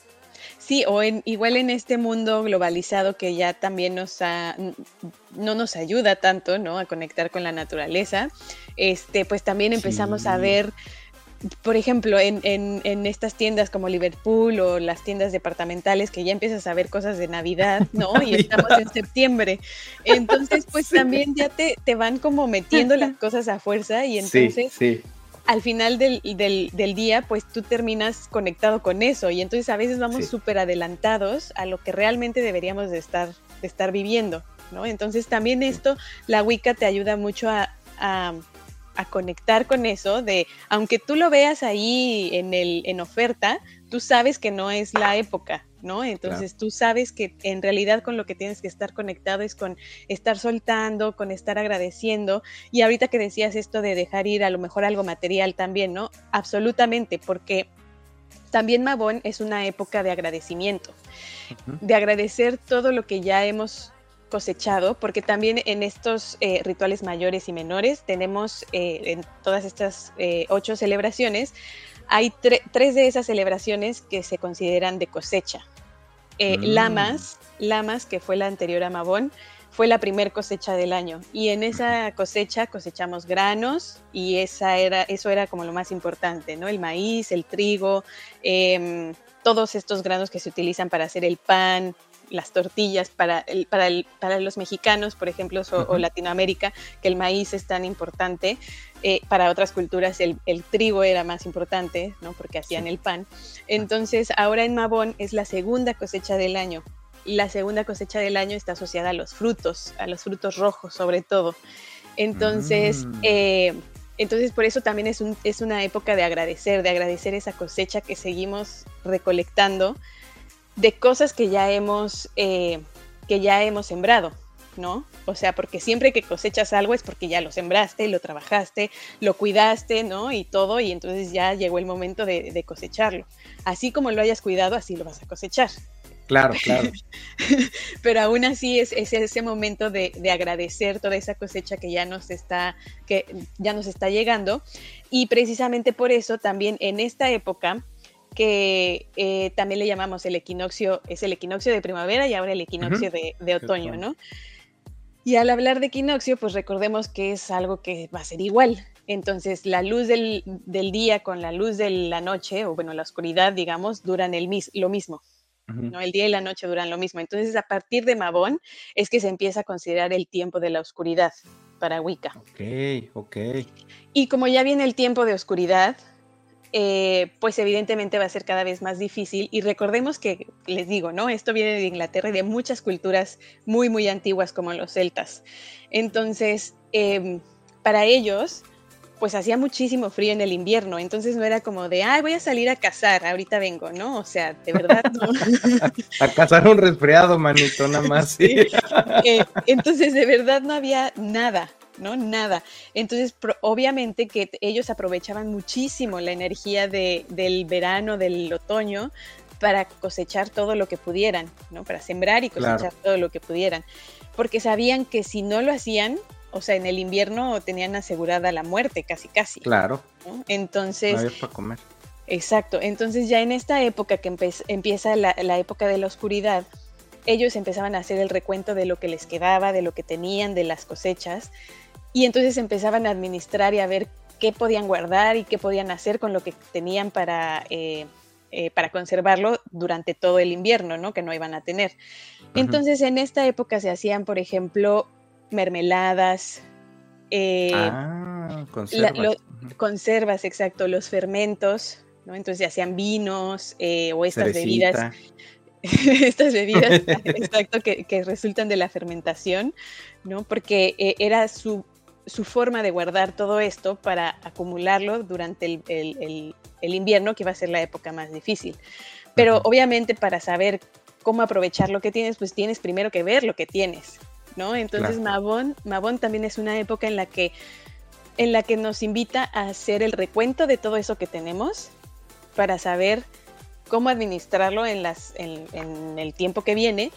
Sí, o en, igual en este mundo globalizado que ya también nos no nos ayuda tanto, ¿no? A conectar con la naturaleza, este, pues también empezamos a ver, por ejemplo, en, en, estas tiendas como Liverpool o las tiendas departamentales que ya empiezas a ver cosas de Navidad, ¿no? Y estamos en septiembre. Entonces, pues también ya te, te van como metiendo las cosas a fuerza y entonces... Sí, al final del, día, pues tú terminas conectado con eso. Y entonces a veces vamos súper adelantados a lo que realmente deberíamos de estar, de estar viviendo, ¿no? Entonces también esto, la Wicca te ayuda mucho a, a, a, conectar con eso de, aunque tú lo veas ahí en, el, en oferta, tú sabes que no es la época, ¿no? Entonces tú sabes que en realidad con lo que tienes que estar conectado es con estar soltando, con estar agradeciendo. Y ahorita que decías esto de dejar ir a lo mejor algo material también, ¿no? Absolutamente, porque también Mabón es una época de agradecimiento, de agradecer todo lo que ya hemos cosechado, porque también en estos eh, rituales mayores y menores tenemos eh, en todas estas eh, ocho celebraciones hay tres de esas celebraciones que se consideran de cosecha. Eh, mm. Lamas, Lamas, que fue la anterior a Mabón, fue la primer cosecha del año. Y en esa cosecha cosechamos granos y esa era, eso era como lo más importante, ¿no? El maíz, el trigo, em, todos estos granos que se utilizan para hacer el pan, las tortillas para, el, para, el, para los mexicanos, por ejemplo, o, Latinoamérica, que el maíz es tan importante. Eh, para otras culturas el, el, trigo era más importante, ¿no? Porque hacían el pan. Entonces, ahora en Mabón es la segunda cosecha del año. Y la segunda cosecha del año está asociada a los frutos, a los frutos rojos sobre todo. Entonces, mm. eh, entonces por eso también es, un, es una época de agradecer, de agradecer esa cosecha que seguimos recolectando de cosas que ya hemos, eh, que ya hemos sembrado. ¿no? O sea, porque siempre que cosechas algo es porque ya lo sembraste, lo trabajaste, lo cuidaste, ¿no? Y todo, y entonces ya llegó el momento de, cosecharlo. Así como lo hayas cuidado, así lo vas a cosechar. Claro, claro. Pero aún así es, ese momento de, agradecer toda esa cosecha que ya nos está, que ya nos está llegando. Y precisamente por eso también en esta época que eh, también le llamamos el equinoccio, es el equinoccio de primavera y ahora el equinoccio de, otoño, ¿no? Y al hablar de equinoccio, pues recordemos que es algo que va a ser igual. Entonces, la luz del, día con la luz de la noche, o bueno, la oscuridad, digamos, duran el lo mismo. ¿no? El día y la noche duran lo mismo. Entonces, a partir de Mabón es que se empieza a considerar el tiempo de la oscuridad para Wicca. Ok, ok. Y como ya viene el tiempo de oscuridad, eh, pues evidentemente va a ser cada vez más difícil. Y recordemos que, les digo, ¿no? Esto viene de Inglaterra y de muchas culturas muy, muy antiguas como los celtas. Entonces, em, para ellos, pues hacía muchísimo frío en el invierno, entonces no era como de, ay, voy a salir a cazar, ahorita vengo, ¿no? O sea, de verdad no. a cazar un resfriado, manito, nada más. Eh, entonces, de verdad no había nada, ¿no? Nada. Entonces, obviamente que ellos aprovechaban muchísimo la energía del verano, del otoño, para cosechar todo lo que pudieran, ¿no? Para sembrar y cosechar todo lo que pudieran. Porque sabían que si no lo hacían, o sea, en el invierno tenían asegurada la muerte, casi, casi. Claro. Entonces. No había para comer. Exacto. Entonces, ya en esta época que empieza la, la época de la oscuridad, ellos empezaban a hacer el recuento de lo que les quedaba, de lo que tenían, de las cosechas y entonces empezaban a administrar y a ver qué podían guardar y qué podían hacer con lo que tenían para, eh, eh, para conservarlo durante todo el invierno, ¿no? Que no iban a tener. Entonces, en esta época se hacían, por ejemplo, mermeladas. Eh, ah, conservas. conservas, exacto, los fermentos, ¿no? Entonces se hacían vinos o estas bebidas. estas bebidas, exacto, que, que, resultan de la fermentación, ¿no? Porque era su su forma de guardar todo esto para acumularlo durante el, invierno, que va a ser la época más difícil. Pero obviamente para saber cómo aprovechar lo que tienes, pues tienes primero que ver lo que tienes, ¿no? Entonces Mabón, también es una época en la que en la que nos invita a hacer el recuento de todo eso que tenemos para saber cómo administrarlo en, las, en el tiempo que viene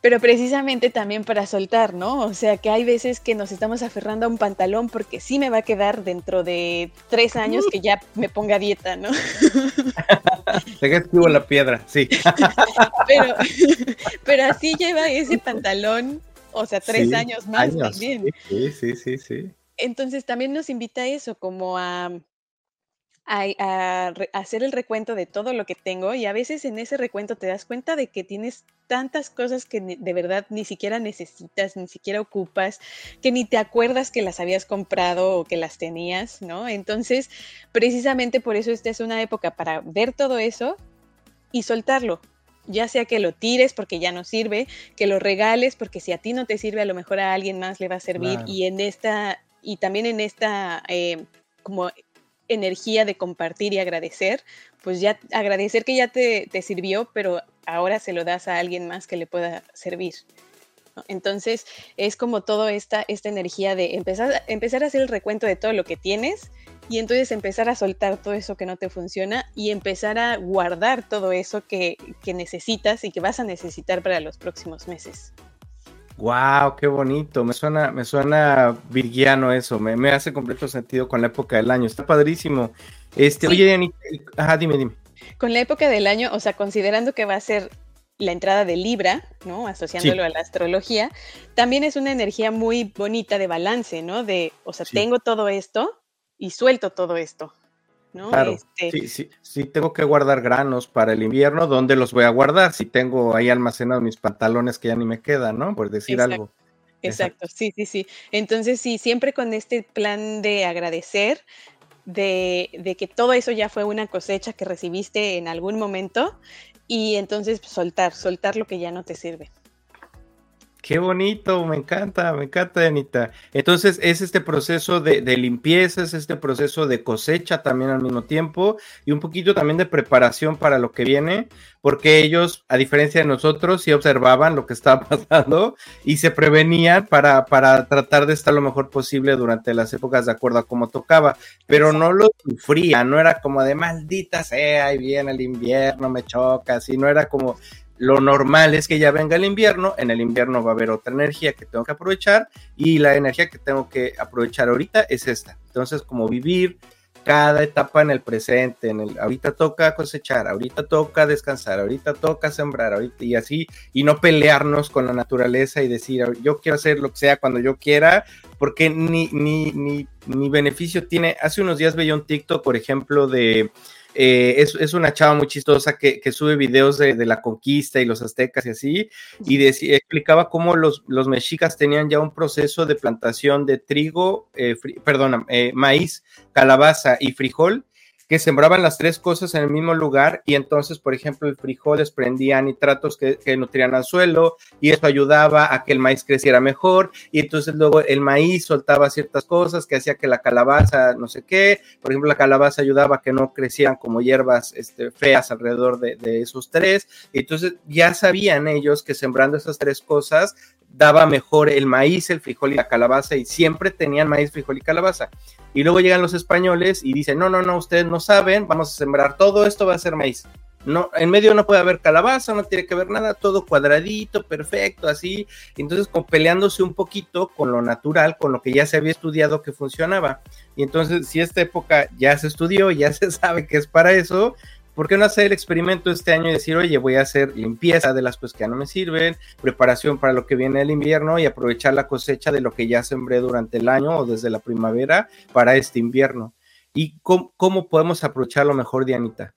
pero precisamente también para soltar, ¿no? O sea, que hay veces que nos estamos aferrando a un pantalón porque sí me va a quedar dentro de tres años que ya me ponga dieta, ¿no? Te escribo la piedra, sí. pero, pero así lleva ese pantalón, o sea, tres años más también. Sí, sí, sí, sí. Entonces también nos invita a eso, como a a, hacer el recuento de todo lo que tengo y a veces en ese recuento te das cuenta de que tienes tantas cosas que de verdad ni siquiera necesitas, ni siquiera ocupas, que ni te acuerdas que las habías comprado o que las tenías, ¿no? Entonces, precisamente por eso esta es una época para ver todo eso y soltarlo, ya sea que lo tires porque ya no sirve, que lo regales porque si a ti no te sirve, a lo mejor a alguien más le va a servir y en esta, y también en esta, eh, como energía de compartir y agradecer, pues ya agradecer que ya te, sirvió, pero ahora se lo das a alguien más que le pueda servir. Entonces es como toda esta, esta energía de empezar, empezar a hacer el recuento de todo lo que tienes y entonces empezar a soltar todo eso que no te funciona y empezar a guardar todo eso que, que necesitas y que vas a necesitar para los próximos meses. Wow, qué bonito. Me suena, me suena virgiano eso. Me, hace completo sentido con la época del año. Está padrísimo. Este, oye, Anita, ajá, dime, dime. Con la época del año, o sea, considerando que va a ser la entrada de Libra, ¿no? Asociándolo a la astrología, también es una energía muy bonita de balance, ¿no? De, o sea, tengo todo esto y suelto todo esto. Claro, este sí, sí, sí, tengo que guardar granos para el invierno, ¿dónde los voy a guardar? Si tengo ahí almacenados mis pantalones que ya ni me quedan, ¿no? Por decir algo. Exacto, sí, sí, sí. Entonces, sí, siempre con este plan de agradecer, de, de, que todo eso ya fue una cosecha que recibiste en algún momento y entonces pues, soltar, soltar lo que ya no te sirve. Qué bonito, me encanta, me encanta, Anita. Entonces, es este proceso de, limpieza, es este proceso de cosecha también al mismo tiempo y un poquito también de preparación para lo que viene, porque ellos, a diferencia de nosotros, sí observaban lo que estaba pasando y se prevenían para, para tratar de estar lo mejor posible durante las épocas de acuerdo a cómo tocaba, pero no lo sufrían, no era como de maldita sea, ahí viene el invierno, me choca, así, no era como lo normal es que ya venga el invierno, en el invierno va a haber otra energía que tengo que aprovechar y la energía que tengo que aprovechar ahorita es esta. Entonces, como vivir cada etapa en el presente, en el ahorita toca cosechar, ahorita toca descansar, ahorita toca sembrar, ahorita y así y no pelearnos con la naturaleza y decir, yo quiero hacer lo que sea cuando yo quiera, porque ni ni ni, ni beneficio tiene. Hace unos días veía un TikTok, por ejemplo, de eh, es, una chava muy chistosa que, sube videos de, la conquista y los aztecas y así, y explicaba cómo los, los, mexicas tenían ya un proceso de plantación de trigo, eh, eh, maíz, calabaza y frijol, que sembraban las tres cosas en el mismo lugar y entonces, por ejemplo, el frijol desprendía nitratos que, nutrían al suelo y eso ayudaba a que el maíz creciera mejor y entonces luego el maíz soltaba ciertas cosas que hacía que la calabaza, no sé qué, por ejemplo, la calabaza ayudaba a que no crecieran como hierbas este, feas alrededor de, de esos tres. Entonces ya sabían ellos que sembrando esas tres cosas daba mejor el maíz, el frijol y la calabaza y siempre tenían maíz, frijol y calabaza. Y luego llegan los españoles y dicen, no, no, no, ustedes no saben, vamos a sembrar todo esto, va a ser maíz. No, en medio no puede haber calabaza, no tiene que ver nada, todo cuadradito, perfecto, así. Entonces, como peleándose un poquito con lo natural, con lo que ya se había estudiado que funcionaba. Y entonces, si esta época ya se estudió, ya se sabe que es para eso, ¿por qué no hacer el experimento este año y decir, oye, voy a hacer limpieza de las cosas que ya no me sirven, preparación para lo que viene el invierno y aprovechar la cosecha de lo que ya sembré durante el año o desde la primavera para este invierno? ¿Y cómo, podemos aprovecharlo mejor, Dianita?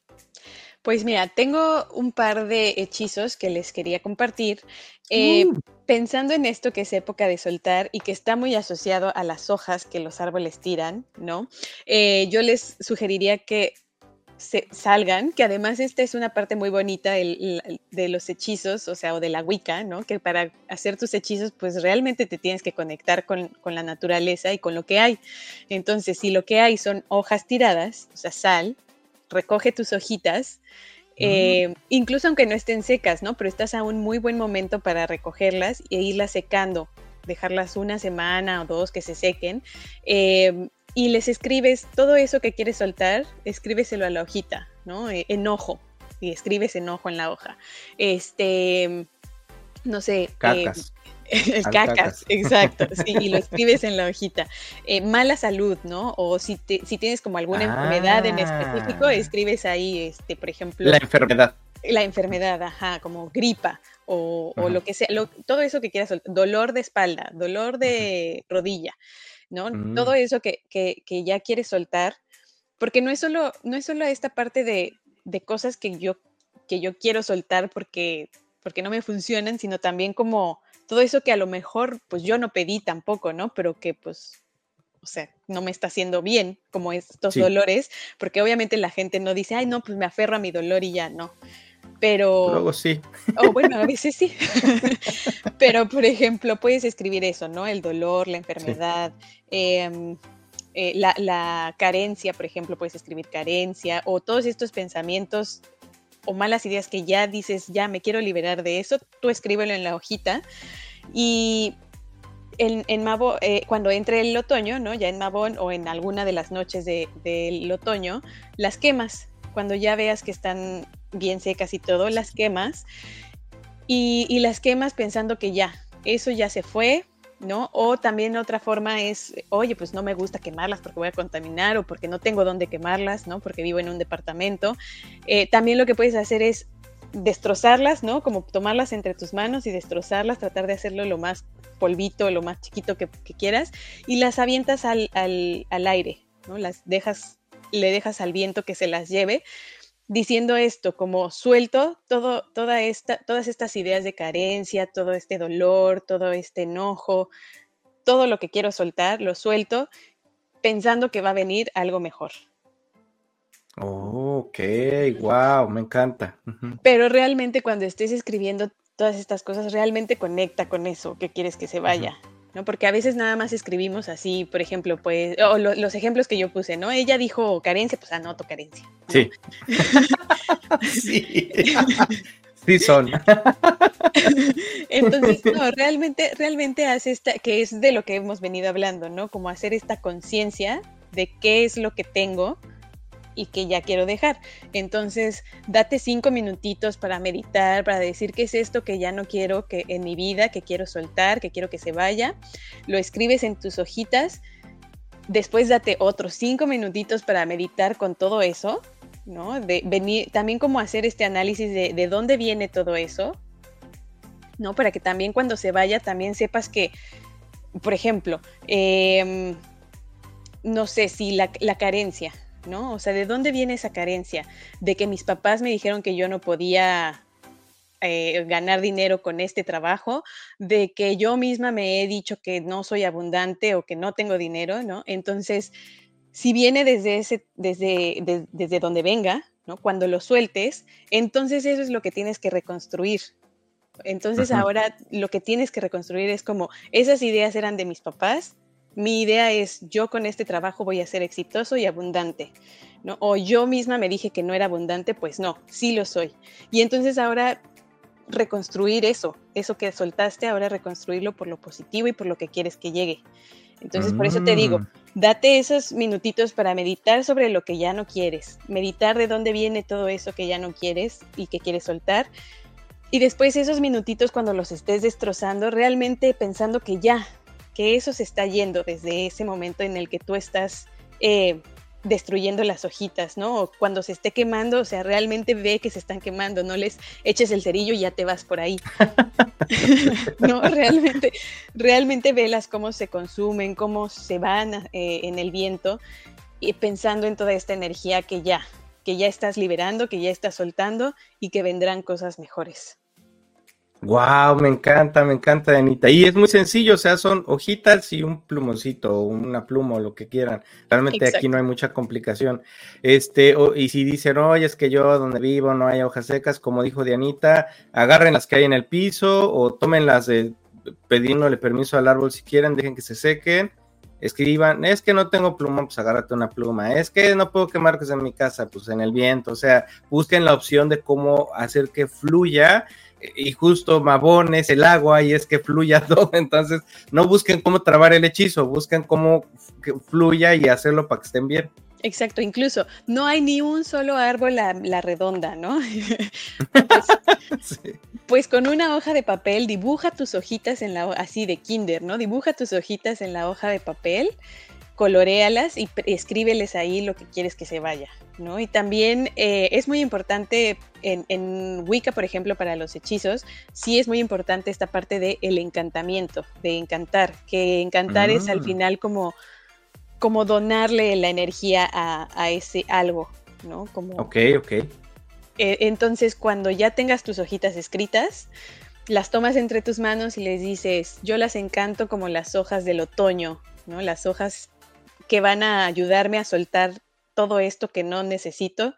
Pues mira, tengo un par de hechizos que les quería compartir. Eh, mm. Pensando en esto que es época de soltar y que está muy asociado a las hojas que los árboles tiran, ¿no? Eh, yo les sugeriría que se salgan, que además esta es una parte muy bonita de los hechizos, o sea, o de la Wicca, ¿no? Que para hacer tus hechizos, pues realmente te tienes que conectar con, la naturaleza y con lo que hay. Entonces, si lo que hay son hojas tiradas, o sea, sal, recoge tus hojitas, eh, incluso aunque no estén secas, ¿no? Pero estás a un muy buen momento para recogerlas e irlas secando, dejarlas una semana o dos que se sequen. Eh, y les escribes todo eso que quieres soltar, escríbeselo a la hojita, ¿no? Eh, enojo, y escribes enojo en la hoja. Este, no sé. Eh, cacas. el cacas, exacto, sí, y lo escribes en la hojita. Eh, mala salud, ¿no? O si, si tienes como alguna enfermedad en específico, ah. escribes ahí, este, por ejemplo. La enfermedad. La enfermedad, ajá, como gripa o, lo que sea, todo eso que quieras, dolor de espalda, dolor de rodilla. ¿No? Mm. Todo eso que, ya quieres soltar, porque no es solo, no es solo esta parte de, cosas que yo, que yo quiero soltar porque, porque no me funcionan, sino también como todo eso que a lo mejor pues yo no pedí tampoco, ¿no? Pero que pues, o sea, no me está haciendo bien como estos dolores, porque obviamente la gente no dice, ay, no, pues me aferro a mi dolor y ya, no. Pero. Luego sí. O bueno, a veces sí. Pero, por ejemplo, puedes escribir eso, ¿no? El dolor, la enfermedad, em, eh, la, carencia, por ejemplo, puedes escribir carencia, o todos estos pensamientos o malas ideas que ya dices, ya me quiero liberar de eso, tú escríbelo en la hojita. Y en, en eh, cuando entre el otoño, ¿no? Ya en Mabón o en alguna de las noches del otoño, las quemas. Cuando ya veas que están bien secas y todo, las quemas y, las quemas pensando que ya, eso ya se fue, ¿no? O también otra forma es, oye, pues no me gusta quemarlas porque voy a contaminar o porque no tengo dónde quemarlas, ¿no? Porque vivo en un departamento. Eh, también lo que puedes hacer es destrozarlas, ¿no? Como tomarlas entre tus manos y destrozarlas, tratar de hacerlo lo más polvito, lo más chiquito que, quieras y las avientas al, al, al aire, ¿no? Las dejas, le dejas al viento que se las lleve diciendo esto, como suelto todo, toda esta, todas estas ideas de carencia, todo este dolor, todo este enojo, todo lo que quiero soltar, lo suelto pensando que va a venir algo mejor. ok, wow, me encanta. Pero realmente cuando estés escribiendo, todas estas cosas, realmente conecta con eso que quieres que se vaya. ¿No? Porque a veces nada más escribimos así, por ejemplo, pues, o los ejemplos que yo puse, ¿no? Ella dijo carencia, pues anoto carencia. Sí. sí. sí son. Entonces, no, realmente, realmente hace esta, que es de lo que hemos venido hablando, ¿no? Como hacer esta conciencia de qué es lo que tengo y que ya quiero dejar. Entonces, date cinco minutitos para meditar, para decir qué es esto que ya no quiero que en mi vida, que quiero soltar, que quiero que se vaya. Lo escribes en tus hojitas. Después date otros cinco minutitos para meditar con todo eso, ¿no? De venir, también como hacer este análisis de, de dónde viene todo eso, ¿no? Para que también cuando se vaya también sepas que, por ejemplo, em, no sé si la, la carencia, ¿no? O sea, ¿de dónde viene esa carencia? De que mis papás me dijeron que yo no podía eh, ganar dinero con este trabajo, de que yo misma me he dicho que no soy abundante o que no tengo dinero, ¿no? Entonces, si viene desde ese, desde, desde donde venga, ¿no? Cuando lo sueltes, entonces eso es lo que tienes que reconstruir. Entonces ahora lo que tienes que reconstruir es como, esas ideas eran de mis papás, mi idea es yo con este trabajo voy a ser exitoso y abundante, ¿no? O yo misma me dije que no era abundante, pues no, sí lo soy. Y entonces ahora reconstruir eso, eso que soltaste, ahora reconstruirlo por lo positivo y por lo que quieres que llegue. Entonces, por eso te digo, mm. date esos minutitos para meditar sobre lo que ya no quieres, meditar de dónde viene todo eso que ya no quieres y que quieres soltar. Y después esos minutitos cuando los estés destrozando, realmente pensando que ya, que eso se está yendo desde ese momento en el que tú estás eh, destruyendo las hojitas, ¿no? O cuando se esté quemando, o sea, realmente ve que se están quemando, no les eches el cerillo y ya te vas por ahí. no, realmente, realmente velas cómo se consumen, cómo se van eh, en el viento y pensando en toda esta energía que ya, que ya estás liberando, que ya estás soltando y que vendrán cosas mejores. Wow, me encanta, me encanta, Anita. Y es muy sencillo, o sea, son hojitas y un plumoncito, una pluma o lo que quieran. Realmente aquí no hay mucha complicación. Este, y si dicen, oye, es que yo donde vivo no hay hojas secas, como dijo Dianita, agarren las que hay en el piso o tómenlas de pidiéndole permiso al árbol si quieren, dejen que se sequen. Escriban, es que no tengo pluma, pues agárrate una pluma. Es que no puedo quemar que en mi casa, pues en el viento. O sea, busquen la opción de cómo hacer que fluya y justo Mabones, el agua, y es que fluya todo. Entonces, no busquen cómo trabar el hechizo, busquen cómo que fluya y hacerlo para que estén bien. Exacto, incluso no hay ni un solo árbol la, la redonda, ¿no? pues, pues, con una hoja de papel dibuja tus hojitas en la así de kinder, ¿no? Dibuja tus hojitas en la hoja de papel colorealas y escríbeles ahí lo que quieres que se vaya, ¿no? Y también eh, es muy importante en, Wicca, por ejemplo, para los hechizos, sí es muy importante esta parte del el encantamiento, de encantar, que encantar es al ah. final como, como donarle la energía a, ese algo, ¿no? Como, ok, ok. Eh, entonces, cuando ya tengas tus hojitas escritas, las tomas entre tus manos y les dices, yo las encanto como las hojas del otoño, ¿no? Las hojas que van a ayudarme a soltar todo esto que no necesito.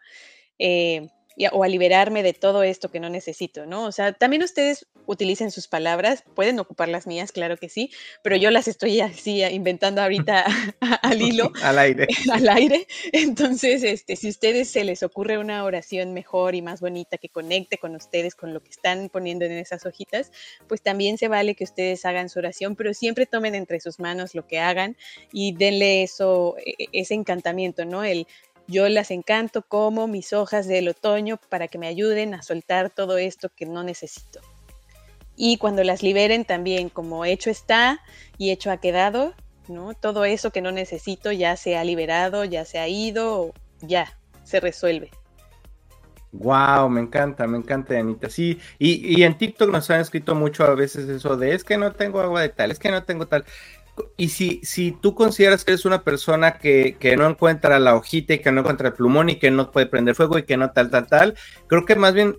Eh, o a liberarme de todo esto que no necesito, ¿no? O sea, también ustedes utilicen sus palabras, pueden ocupar las mías, claro que sí, pero yo las estoy así inventando ahorita al hilo. al aire. al aire. Entonces, este, si a ustedes se les ocurre una oración mejor y más bonita que conecte con ustedes, con lo que están poniendo en esas hojitas, pues también se vale que ustedes hagan su oración, pero siempre tomen entre sus manos lo que hagan y denle eso, e, e, ese encantamiento, ¿no? El yo las encanto como mis hojas del otoño para que me ayuden a soltar todo esto que no necesito. Y cuando las liberen también, como hecho está y hecho ha quedado, ¿no? Todo eso que no necesito ya se ha liberado, ya se ha ido, ya se resuelve. Wow, me encanta, me encanta, Anita. Sí, y, y en TikTok nos han escrito mucho a veces eso de es que no tengo agua de tal, es que no tengo tal y si, si tú consideras que eres una persona que, no encuentra la hojita y que no encuentra el plumón y que no puede prender fuego y que no tal, tal, tal, creo que más bien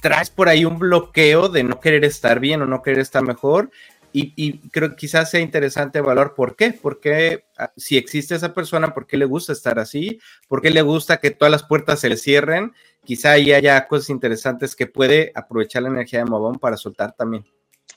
traes por ahí un bloqueo de no querer estar bien o no querer estar mejor. y, creo que quizás sea interesante evaluar por qué, porque ah, si existe esa persona, por qué le gusta estar así, por qué le gusta que todas las puertas se le cierren, quizá ahí haya cosas interesantes que puede aprovechar la energía de Mobón para soltar también.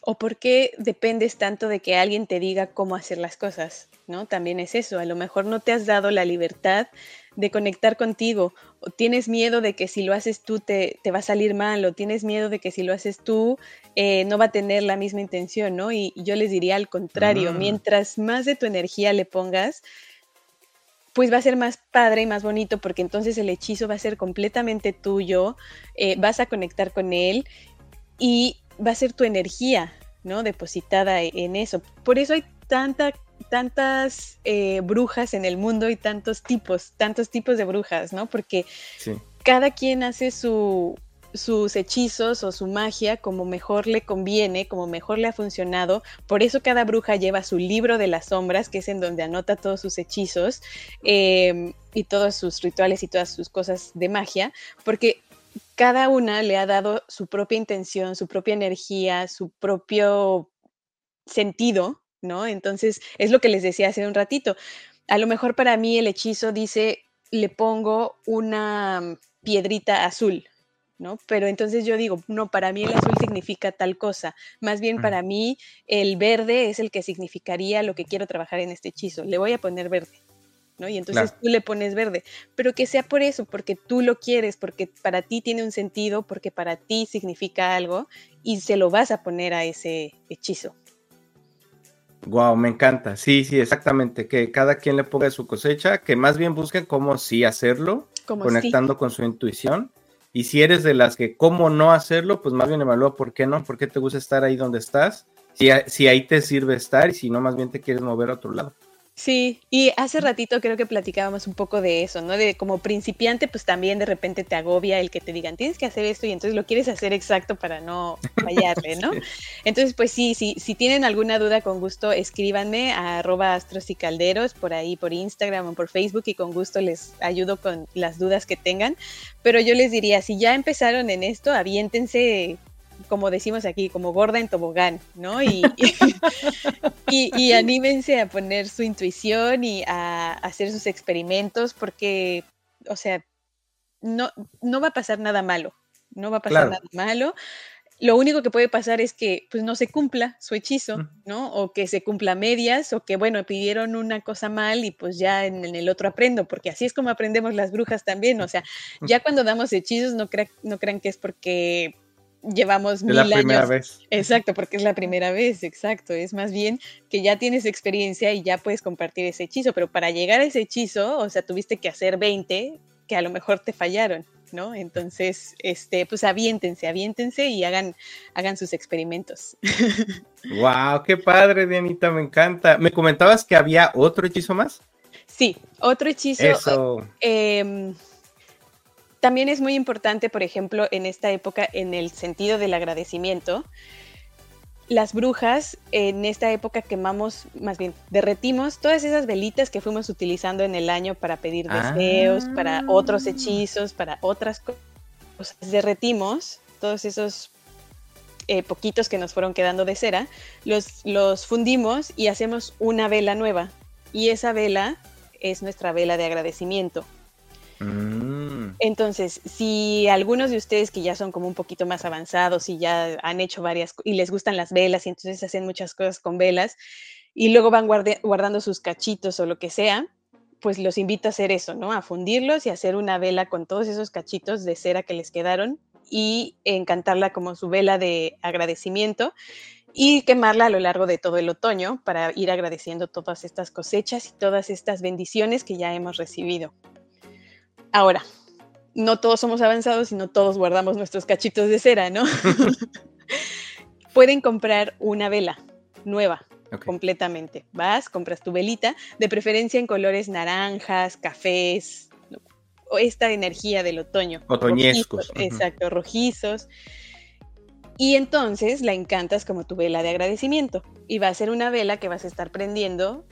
O por qué dependes tanto de que alguien te diga cómo hacer las cosas, ¿no? También es eso, a lo mejor no te has dado la libertad de conectar contigo, o tienes miedo de que si lo haces tú te, va a salir mal, o tienes miedo de que si lo haces tú eh, no va a tener la misma intención, ¿no? Y, yo les diría al contrario, mm. mientras más de tu energía le pongas, pues va a ser más padre y más bonito porque entonces el hechizo va a ser completamente tuyo, eh, vas a conectar con él y va a ser tu energía, ¿no? Depositada e, en eso. Por eso hay tanta, tantas eh, brujas en el mundo y tantos tipos, tantos tipos de brujas, ¿no? Porque cada quien hace su, sus hechizos o su magia como mejor le conviene, como mejor le ha funcionado. Por eso cada bruja lleva su libro de las sombras, que es en donde anota todos sus hechizos em, y todos sus rituales y todas sus cosas de magia, porque cada una le ha dado su propia intención, su propia energía, su propio sentido, ¿no? Entonces, es lo que les decía hace un ratito. A lo mejor para mí el hechizo dice, le pongo una piedrita azul, ¿no? Pero entonces yo digo, no, para mí el azul significa tal cosa. Más bien para mí el verde es el que significaría lo que quiero trabajar en este hechizo. Le voy a poner verde. Y entonces tú le pones verde, pero que sea por eso, porque tú lo quieres, porque para ti tiene un sentido, porque para ti significa algo y se lo vas a poner a ese hechizo. Wow, me encanta. Sí, sí, exactamente. Que cada quien le ponga su cosecha, que más bien busquen cómo sí hacerlo, conectando con su intuición. Y si eres de las que cómo no hacerlo, pues más bien evalúa por qué no, por qué te gusta estar ahí donde estás, si, si ahí te sirve estar y si no, más bien te quieres mover a otro lado. Sí, y hace ratito creo que platicábamos un poco de eso, ¿no? De como principiante, pues también de repente te agobia el que te digan, tienes que hacer esto y entonces lo quieres hacer exacto para no fallarle, ¿no? Entonces, pues sí, sí, si tienen alguna duda, con gusto escríbanme a arroba astros y calderos por ahí, por Instagram o por Facebook y con gusto les ayudo con las dudas que tengan. Pero yo les diría, si ya empezaron en esto, aviéntense como decimos aquí, como gorda en tobogán, ¿no? Y, y, anímense a poner su intuición y a, hacer sus experimentos porque, o sea, no, no va a pasar nada malo, no va a pasar nada malo. Lo único que puede pasar es que pues no se cumpla su hechizo, ¿no? O que se cumpla medias, o que bueno, pidieron una cosa mal y pues ya en, el otro aprendo, porque así es como aprendemos las brujas también, o sea, ya cuando damos hechizos no, no crean que es porque llevamos mil la primera Vez. Exacto, porque es la primera vez, exacto. Es más bien que ya tienes experiencia y ya puedes compartir ese hechizo, pero para llegar a ese hechizo, o sea, tuviste que hacer 20 que a lo mejor te fallaron, ¿no? Entonces, este, pues aviéntense, aviéntense y hagan, hagan sus experimentos. Wow, qué padre, Dianita, me encanta. ¿Me comentabas que había otro hechizo más? Sí, otro hechizo. Eso. Em, también es muy importante, por ejemplo, en esta época, en el sentido del agradecimiento, las brujas en esta época quemamos, más bien, derretimos todas esas velitas que fuimos utilizando en el año para pedir deseos, para ah. otros hechizos, para otras cosas. Derretimos todos esos eh, poquitos que nos fueron quedando de cera, los, los fundimos y hacemos una vela nueva. Y esa vela es nuestra vela de agradecimiento. Mm. Entonces, si algunos de ustedes que ya son como un poquito más avanzados y ya han hecho varias y les gustan las velas y entonces hacen muchas cosas con velas y luego van guardando sus cachitos o lo que sea, pues los invito a hacer eso, ¿no? A fundirlos y hacer una vela con todos esos cachitos de cera que les quedaron y encantarla como su vela de agradecimiento y quemarla a lo largo de todo el otoño para ir agradeciendo todas estas cosechas y todas estas bendiciones que ya hemos recibido. Ahora, no todos somos avanzados y no todos guardamos nuestros cachitos de cera, ¿no? Pueden comprar una vela nueva, completamente. Vas, compras tu velita, de preferencia en colores naranjas, cafés, esta energía del otoño. Otoñescos. Exacto, rojizos. Y entonces la encantas como tu vela de agradecimiento. Y va a ser una vela que vas a estar prendiendo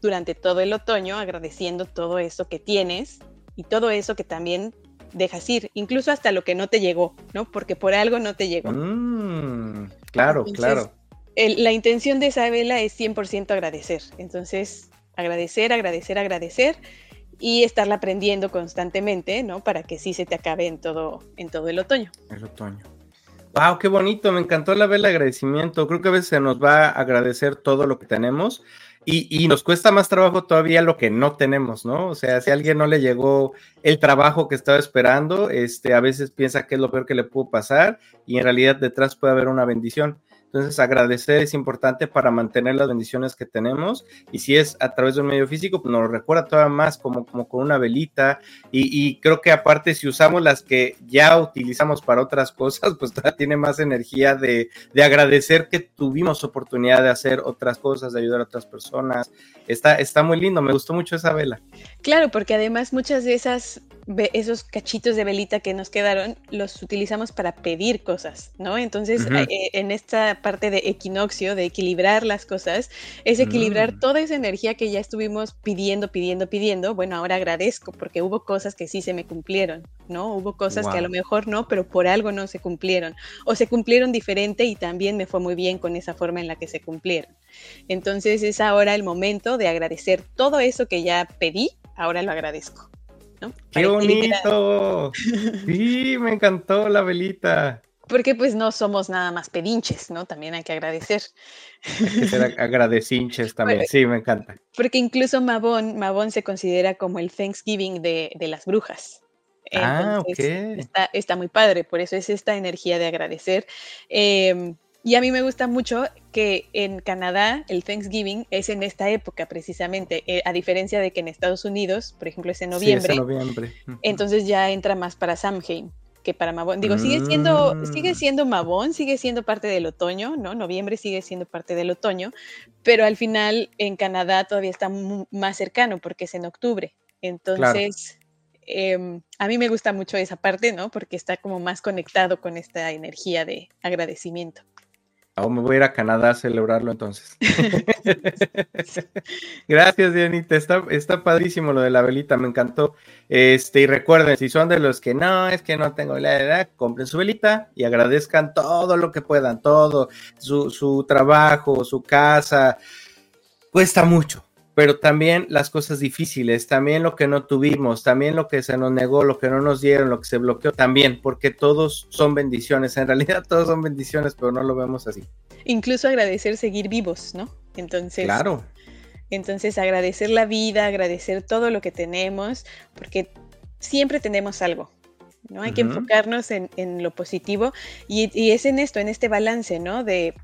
durante todo el otoño, agradeciendo todo eso que tienes y todo eso que también dejas ir, incluso hasta lo que no te llegó, ¿no? Porque por algo no te llegó. Mm, claro, claro. la intención de esa vela es 100% agradecer. Entonces, agradecer, agradecer, agradecer y estarla aprendiendo constantemente, ¿no? Para que sí se te acabe en todo, en todo el otoño. El otoño. Wow, qué bonito, me encantó la vela de agradecimiento. Creo que a veces se nos va a agradecer todo lo que tenemos y, y, nos cuesta más trabajo todavía lo que no tenemos, ¿no? O sea, si a alguien no le llegó el trabajo que estaba esperando, este, a veces piensa que es lo peor que le pudo pasar y en realidad detrás puede haber una bendición. Entonces, agradecer es importante para mantener las bendiciones que tenemos. Y si es a través de un medio físico, pues nos lo recuerda todavía más como, como con una velita. Y, creo que aparte, si usamos las que ya utilizamos para otras cosas, pues todavía tiene más energía de, de agradecer que tuvimos oportunidad de hacer otras cosas, de ayudar a otras personas. Está, está muy lindo, me gustó mucho esa vela. Claro, porque además muchas de esas esos cachitos de velita que nos quedaron los utilizamos para pedir cosas, ¿no? Entonces, eh, en esta parte de equinoccio, de equilibrar las cosas, es equilibrar mm. toda esa energía que ya estuvimos pidiendo, pidiendo, pidiendo. Bueno, ahora agradezco porque hubo cosas que sí se me cumplieron, ¿no? Hubo cosas que a lo mejor no, pero por algo no se cumplieron. O se cumplieron diferente y también me fue muy bien con esa forma en la que se cumplieron. Entonces, es ahora el momento de agradecer todo eso que ya pedí, ahora lo agradezco. ¡Qué bonito! Sí, me encantó la velita. Porque pues no somos nada más pedinches, ¿no? También hay que agradecer. Hay que ser agradecinches también, sí, me encanta. Porque incluso Mabón, Mabón se considera como el Thanksgiving de, las brujas. ah, ok. Está, está, muy padre, por eso es esta energía de agradecer. Eh, y a mí me gusta mucho que en Canadá el Thanksgiving es en esta época precisamente, eh, a diferencia de que en Estados Unidos, por ejemplo, es en noviembre. Sí, es en noviembre. Entonces ya entra más para Samhain que para Mabón. Digo, sigue siendo, sigue mm. siendo Mabón, sigue siendo parte del otoño, ¿no? Noviembre sigue siendo parte del otoño, pero al final en Canadá todavía está más cercano porque es en octubre. Entonces, em, a mí me gusta mucho esa parte, ¿no? Porque está como más conectado con esta energía de agradecimiento. Oh, me voy a ir a Canadá a celebrarlo entonces. Gracias, Dianita. Está, está padrísimo lo de la velita, me encantó. Este, y recuerden, si son de los que no, es que no tengo la edad, compren su velita y agradezcan todo lo que puedan, todo, su, su trabajo, su casa. Cuesta mucho, pero también las cosas difíciles, también lo que no tuvimos, también lo que se nos negó, lo que no nos dieron, lo que se bloqueó, también, porque todos son bendiciones, en realidad todos son bendiciones, pero no lo vemos así. Incluso agradecer seguir vivos, ¿no? Entonces, claro. Entonces, agradecer la vida, agradecer todo lo que tenemos, porque siempre tenemos algo, ¿no? Hay que enfocarnos en, lo positivo y, y, es en esto, en este balance, ¿no? De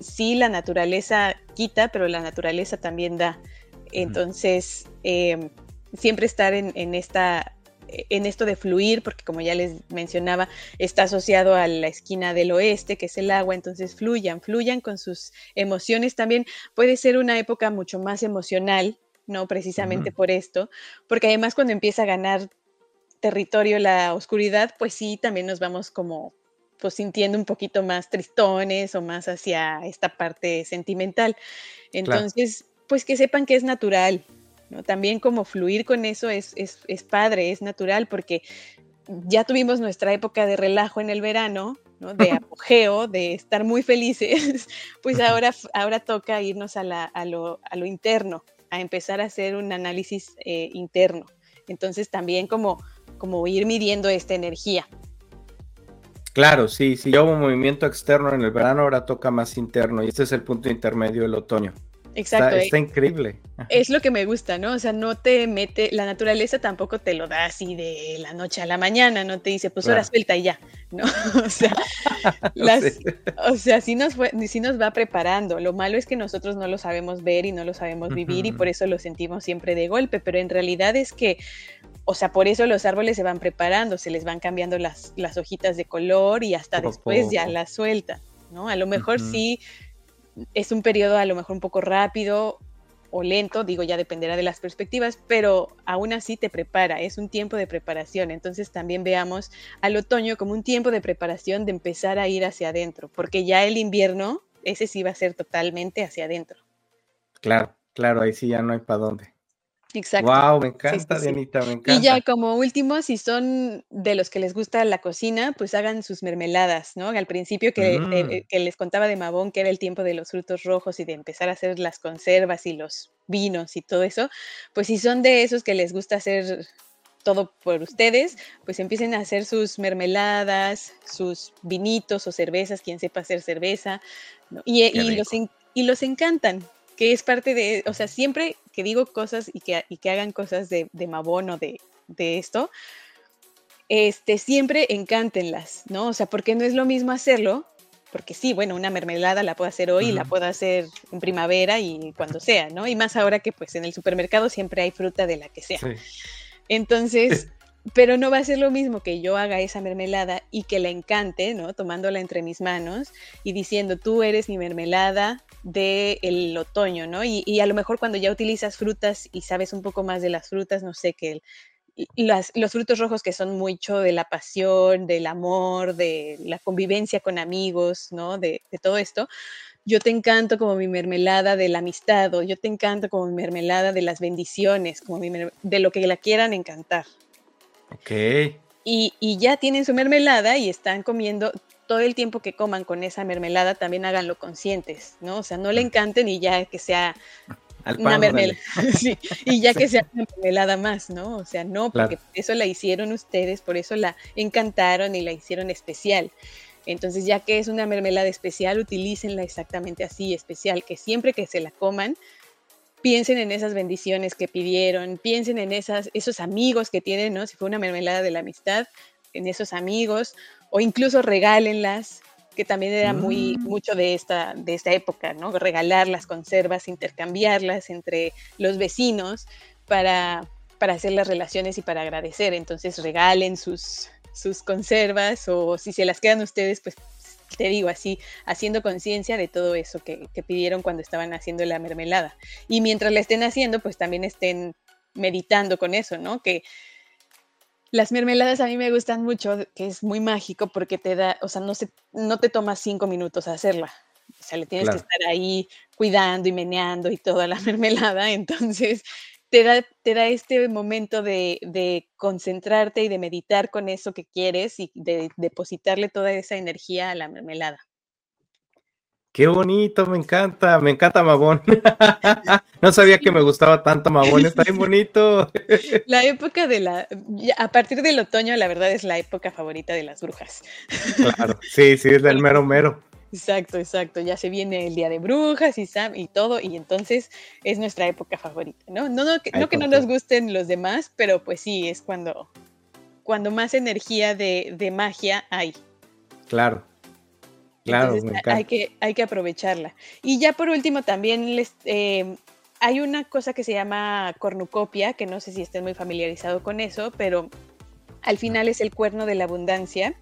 sí, la naturaleza quita, pero la naturaleza también da. Entonces, em, siempre estar en, esta en esto de fluir, porque como ya les mencionaba, está asociado a la esquina del oeste, que es el agua, entonces fluyan, fluyan con sus emociones también. Puede ser una época mucho más emocional, ¿no? Precisamente por esto, porque además cuando empieza a ganar territorio la oscuridad, pues sí, también nos vamos como pues sintiendo un poquito más tristones o más hacia esta parte sentimental. Entonces, pues que sepan que es natural, ¿no? También como fluir con eso es, es, padre, es natural, porque ya tuvimos nuestra época de relajo en el verano, ¿no? de apogeo, de estar muy felices, pues ahora, ahora toca irnos a, la, a, lo, a, lo, interno, a empezar a hacer un análisis eh, interno. Entonces también como, como ir midiendo esta energía. Claro, sí, si sí, hubo un movimiento externo en el verano, ahora toca más interno y este es el punto intermedio del otoño. Exacto. Está, increíble. Es lo que me gusta, ¿no? O sea, no te mete, la naturaleza tampoco te lo da así de la noche a la mañana, no te dice, pues ahora suelta y ya, ¿no? O sea, o sea sí, nos fue, sí nos va preparando. Lo malo es que nosotros no lo sabemos ver y no lo sabemos vivir y por eso lo sentimos siempre de golpe, pero en realidad es que, o sea, por eso los árboles se van preparando, se les van cambiando las, las hojitas de color y hasta después ya las suelta, ¿no? A lo mejor sí es un periodo a lo mejor un poco rápido o lento, digo ya dependerá de las perspectivas, pero aún así te prepara, es un tiempo de preparación. Entonces también veamos al otoño como un tiempo de preparación de empezar a ir hacia adentro, porque ya el invierno, ese sí va a ser totalmente hacia adentro. Claro, claro, ahí sí ya no hay para dónde. Exacto. Wow, me encanta, Dianita, me encanta. Y ya como último, si son de los que les gusta la cocina, pues hagan sus mermeladas, ¿no? Al principio que, Mm. eh, que les contaba de Mabón, que era el tiempo de los frutos rojos y de empezar a hacer las conservas y los vinos y todo eso, pues si son de esos que les gusta hacer todo por ustedes, pues empiecen a hacer sus mermeladas, sus vinitos o cervezas, quien sepa hacer cerveza, ¿no? y, y los, en- y los encantan, que es parte de, o sea, siempre que digo cosas y que, y que hagan cosas de, de Mabón o de, de esto, este, siempre encántenlas, ¿no? O sea, porque no es lo mismo hacerlo, porque sí, bueno, una mermelada la puedo hacer hoy, la puedo hacer en primavera y cuando sea, ¿no? Y más ahora que pues en el supermercado siempre hay fruta de la que sea. Sí. Entonces, pero no va a ser lo mismo que yo haga esa mermelada y que la encante, ¿no? Tomándola entre mis manos y diciendo, tú eres mi mermelada del otoño, ¿no? Y, a lo mejor cuando ya utilizas frutas y sabes un poco más de las frutas, no sé, que las- los frutos rojos que son mucho de la pasión, del amor, de la convivencia con amigos, ¿no? De, de todo esto. Yo te encanto como mi mermelada de la amistad, o yo te encanto como mi mermelada de las bendiciones, como de lo que la quieran encantar. Ok. Y, y ya tienen su mermelada y están comiendo todo el tiempo que coman con esa mermelada, también háganlo conscientes, ¿no? O sea, no le encanten y ya que sea una mermelada, sí, y ya que sea una mermelada más, ¿no? O sea, no, porque Claro. eso la hicieron ustedes, por eso la encantaron y la hicieron especial. Entonces, ya que es una mermelada especial, utilícenla exactamente así, especial, que siempre que se la coman, piensen en esas bendiciones que pidieron, piensen en esas, esos amigos que tienen, ¿no? Si fue una mermelada de la amistad, en esos amigos, o incluso regálenlas, que también era muy Mm. mucho de esta, de esta época, ¿no? Regalar las conservas, intercambiarlas entre los vecinos para, para hacer las relaciones y para agradecer. Entonces regalen sus, sus conservas o si se las quedan ustedes, pues te digo así, haciendo conciencia de todo eso que, que pidieron cuando estaban haciendo la mermelada. Y mientras la estén haciendo, pues también estén meditando con eso, ¿no? Que las mermeladas a mí me gustan mucho, que es muy mágico porque te da, o sea, no, se, no te tomas cinco minutos hacerla. O sea, le tienes Claro. que estar ahí cuidando y meneando y toda la mermelada. Entonces, te da, te da este momento de, de concentrarte y de meditar con eso que quieres y de depositarle toda esa energía a la mermelada. Qué bonito, me encanta, me encanta Mabón. No sabía que me gustaba tanto Mabón, está bien bonito. La época de la, a partir del otoño, la verdad es la época favorita de las brujas. Claro, sí, sí, es del mero mero. Exacto, exacto. Ya se viene el Día de Brujas y, sam- y todo, y entonces es nuestra época favorita, ¿no? No, no, que, no, que no nos gusten los demás, pero pues sí, es cuando, cuando más energía de, de magia hay. Claro, claro, Entonces me a- encanta. hay que, hay que aprovecharla. Y ya por último también les, eh, hay una cosa que se llama cornucopia, que no sé si estén muy familiarizados con eso, pero al final es el cuerno de la abundancia.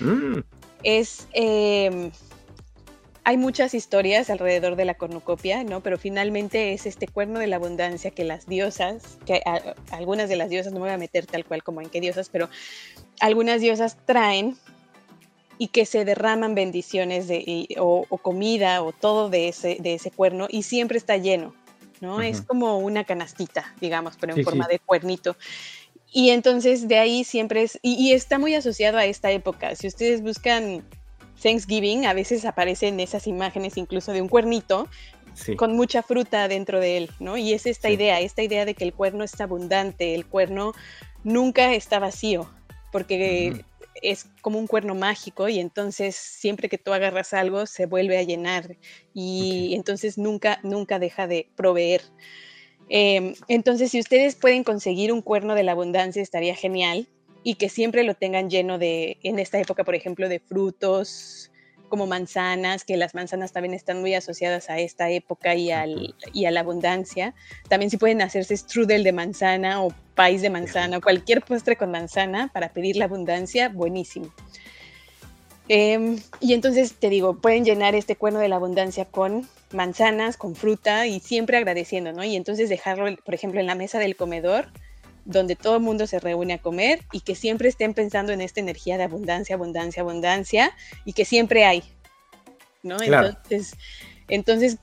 Mm, es eh, hay muchas historias alrededor de la cornucopia, ¿no? Pero finalmente es este cuerno de la abundancia que las diosas, que a- algunas de las diosas, no me voy a meter tal cual como en qué diosas, pero algunas diosas traen y que se derraman bendiciones de, y- o, o comida o todo de ese, de ese cuerno y siempre está lleno, ¿no? Es como una canastita, digamos, pero en Sí, forma sí. de cuernito. Y entonces de ahí siempre es, y, y está muy asociado a esta época. Si ustedes buscan Thanksgiving, a veces aparecen esas imágenes incluso de un cuernito sí, con mucha fruta dentro de él, ¿no? Y es esta Sí. idea, esta idea de que el cuerno es abundante, el cuerno nunca está vacío, porque es como un cuerno mágico y entonces siempre que tú agarras algo se vuelve a llenar y entonces nunca, nunca deja de proveer. Em, entonces, si ustedes pueden conseguir un cuerno de la abundancia, estaría genial y que siempre lo tengan lleno de, en esta época, por ejemplo, de frutos como manzanas, que las manzanas también están muy asociadas a esta época y, al, y a la abundancia. También si pueden hacerse strudel de manzana o país de manzana o cualquier postre con manzana para pedir la abundancia, buenísimo. Em, y entonces te digo, pueden llenar este cuerno de la abundancia con manzanas, con fruta y siempre agradeciendo, ¿no? Y entonces dejarlo, por ejemplo, en la mesa del comedor, donde todo el mundo se reúne a comer y que siempre estén pensando en esta energía de abundancia, abundancia, abundancia y que siempre hay, ¿no? Claro. Entonces, entonces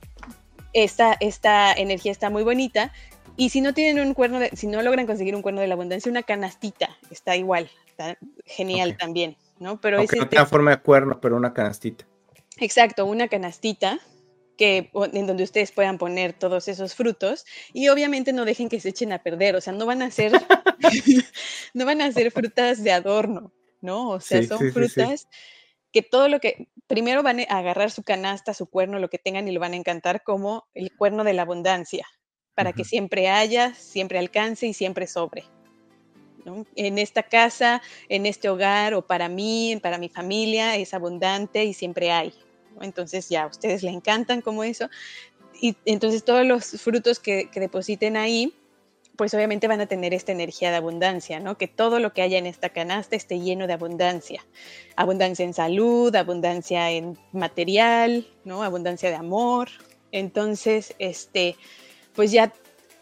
esta, esta energía está muy bonita Y si no tienen un cuerno, de, si no logran conseguir un cuerno de la abundancia, una canastita está igual, está genial también, ¿no? Pero es no este forma de cuerno, pero una canastita. Exacto, una canastita que, en donde ustedes puedan poner todos esos frutos y obviamente no dejen que se echen a perder, o sea, no van a ser, no van a ser frutas de adorno, ¿no? O sea, son frutas que todo lo que, primero van a agarrar su canasta, su cuerno, lo que tengan y lo van a encantar como el cuerno de la abundancia, para que siempre haya, siempre alcance y siempre sobre. En esta casa, en este hogar o para mí, para mi familia, es abundante y siempre hay. Entonces ya, a ustedes le encantan como eso. Y entonces todos los frutos que, depositen ahí, pues obviamente van a tener esta energía de abundancia, ¿no? Que todo lo que haya en esta canasta esté lleno de abundancia. Abundancia en salud, abundancia en material, ¿no? Abundancia de amor. Entonces, este, pues ya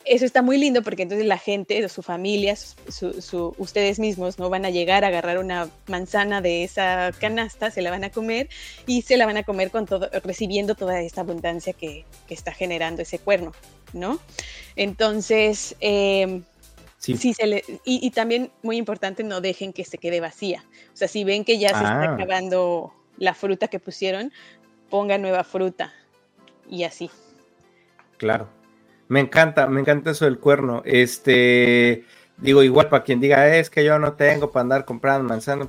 eso está muy lindo porque entonces la gente, su familia, su, ustedes mismos no van a llegar a agarrar una manzana de esa canasta, se la van a comer y se la van a comer con todo, recibiendo toda esta abundancia que, está generando ese cuerno, ¿no? Entonces, em, sí. se le, y, también muy importante, no dejen que se quede vacía. O sea, si ven que ya se está ah. acabando la fruta que pusieron, pongan nueva fruta y así. Claro. Me encanta, me encanta eso del cuerno. Este, digo, igual para quien diga, es que yo no tengo para andar comprando manzanas.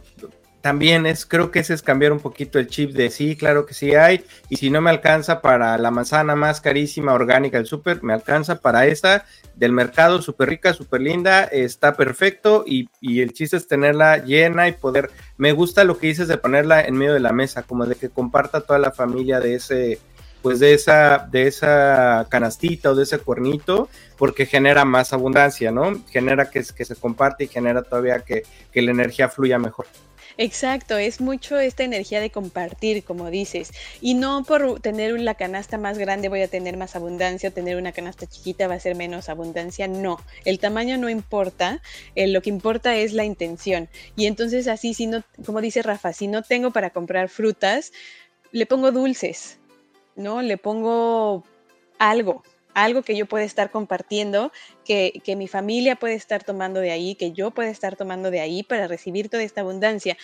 También es, creo que ese es cambiar un poquito el chip de sí, claro que sí hay. Y si no me alcanza para la manzana más carísima, orgánica del súper, me alcanza para esta del mercado, súper rica, súper linda, está perfecto. Y, y el chiste es tenerla llena y poder. Me gusta lo que dices de ponerla en medio de la mesa, como de que comparta toda la familia de ese, pues de esa, de esa canastita o de ese cuernito, porque genera más abundancia, ¿no? Genera que, que se comparte y genera todavía que, que la energía fluya mejor. Exacto, es mucho esta energía de compartir, como dices, y no por tener la canasta más grande voy a tener más abundancia, o tener una canasta chiquita va a ser menos abundancia, no, el tamaño no importa, lo que importa es la intención. Y entonces así, si no, como dice Rafa, si no tengo para comprar frutas, le pongo dulces, ¿no? Le pongo algo, algo que yo pueda estar compartiendo, que, mi familia puede estar tomando de ahí, que yo pueda estar tomando de ahí para recibir toda esta abundancia.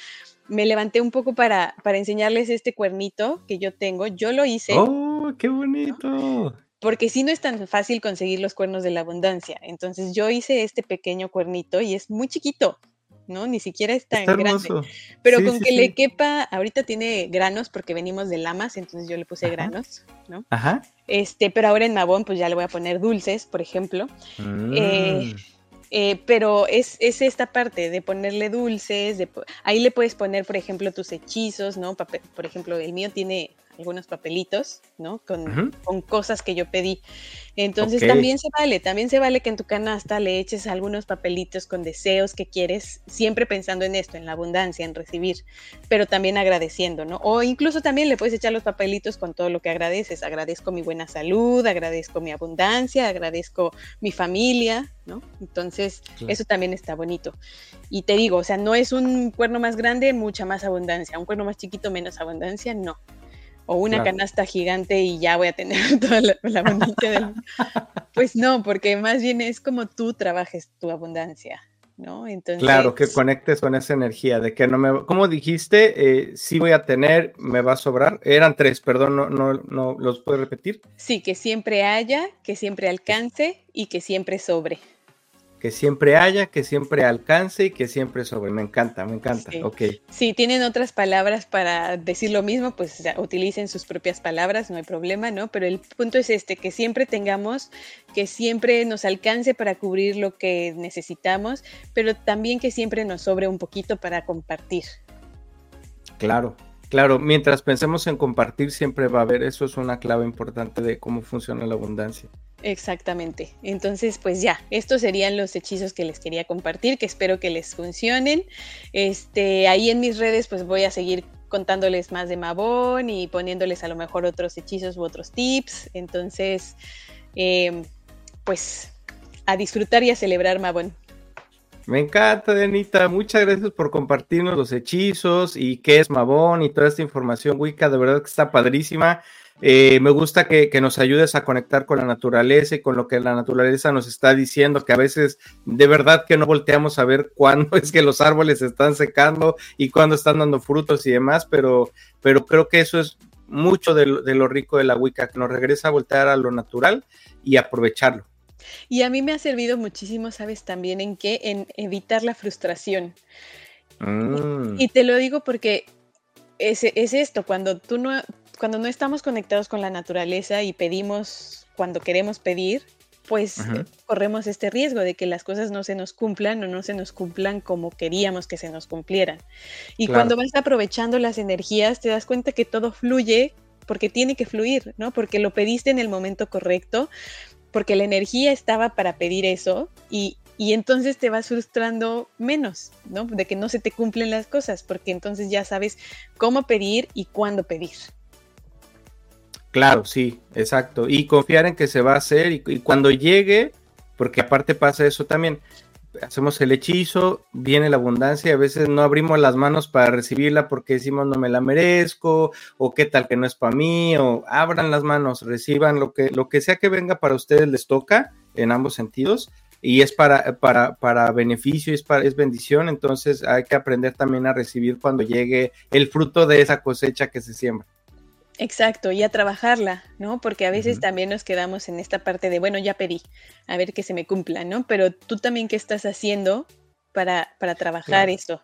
Me levanté un poco para, para enseñarles este cuernito que yo tengo. Yo lo hice. ¡Oh, qué bonito! Porque si no es tan fácil conseguir los cuernos de la abundancia. Entonces yo hice este pequeño cuernito y es muy chiquito. ¿No? Ni siquiera es tan grande. Pero con que le quepa, ahorita tiene granos porque venimos de lamas, entonces yo le puse granos, ¿no? Ajá. Este, pero ahora en Mabón, pues ya le voy a poner dulces, por ejemplo. Eh, mm. eh, pero es, esta parte de ponerle dulces, de, ahí le puedes poner, por ejemplo, tus hechizos, ¿no? por ejemplo, el mío tiene algunos papelitos, ¿no? Con, con cosas que yo pedí. Entonces también se vale, también se vale que en tu canasta le eches algunos papelitos con deseos que quieres, siempre pensando en esto, en la abundancia, en recibir, pero también agradeciendo, ¿no? O incluso también le puedes echar los papelitos con todo lo que agradeces. Agradezco mi buena salud, agradezco mi abundancia, agradezco mi familia, ¿no? Entonces, eso también está bonito. Y te digo, o sea, no es un cuerno más grande, mucha más abundancia, un cuerno más chiquito, menos abundancia, no o una canasta gigante y ya voy a tener toda la, abundancia del... Pues no, porque más bien es como tú trabajes tu abundancia, ¿no? Entonces... Claro, que conectes con esa energía de que no me... Como dijiste, eh, sí voy a tener, me va a sobrar. Eran tres, perdón, no, no, no, ¿los puedes repetir? Sí, que siempre haya, que siempre alcance y que siempre sobre que siempre haya, que siempre alcance y que siempre sobre. Me encanta, me encanta. Sí. Ok. Si tienen otras palabras para decir lo mismo, pues utilicen sus propias palabras, no hay problema, ¿no? Pero el punto es este, que siempre tengamos, que siempre nos alcance para cubrir lo que necesitamos, pero también que siempre nos sobre un poquito para compartir. Claro, Claro, mientras pensemos en compartir, siempre va a haber, eso es una clave importante de cómo funciona la abundancia. Exactamente. Entonces, pues ya, estos serían los hechizos que les quería compartir, que espero que les funcionen. Este, ahí en mis redes, pues voy a seguir contándoles más de Mabón y poniéndoles a lo mejor otros hechizos u otros tips. Entonces, em, pues a disfrutar y a celebrar Mabón. Me encanta, Denita. Muchas gracias por compartirnos los hechizos y qué es Mabón y toda esta información, Wicca. De verdad que está padrísima. Eh, me gusta que, nos ayudes a conectar con la naturaleza y con lo que la naturaleza nos está diciendo, que a veces de verdad que no volteamos a ver cuándo es que los árboles están secando y cuándo están dando frutos y demás, pero, pero creo que eso es mucho de lo, rico de la Wicca, que nos regresa a voltear a lo natural y aprovecharlo. Y a mí me ha servido muchísimo, ¿sabes? También en qué? En evitar la frustración. Mm. Y, te lo digo porque es, es, esto, cuando tú no, cuando no estamos conectados con la naturaleza y pedimos cuando queremos pedir, pues corremos este riesgo de que las cosas no se nos cumplan o no se nos cumplan como queríamos que se nos cumplieran. Y cuando vas aprovechando las energías, te das cuenta que todo fluye porque tiene que fluir, ¿no? Porque lo pediste en el momento correcto, porque la energía estaba para pedir eso y, y entonces te vas frustrando menos, ¿no? De que no se te cumplen las cosas, porque entonces ya sabes cómo pedir y cuándo pedir. Claro, sí, exacto. Y confiar en que se va a hacer y, cuando llegue, porque aparte pasa eso también, hacemos el hechizo, viene la abundancia y a veces no abrimos las manos para recibirla porque decimos no me la merezco o qué tal que no es para mí o abran las manos, reciban lo que, lo que sea que venga para ustedes les toca en ambos sentidos y es para, para, para beneficio, es, para, es bendición, entonces hay que aprender también a recibir cuando llegue el fruto de esa cosecha que se siembra. Exacto, y a trabajarla, ¿no? Porque a veces también nos quedamos en esta parte de, bueno, ya pedí, a ver que se me cumpla, ¿no? Pero tú también, ¿qué estás haciendo para, para trabajar esto?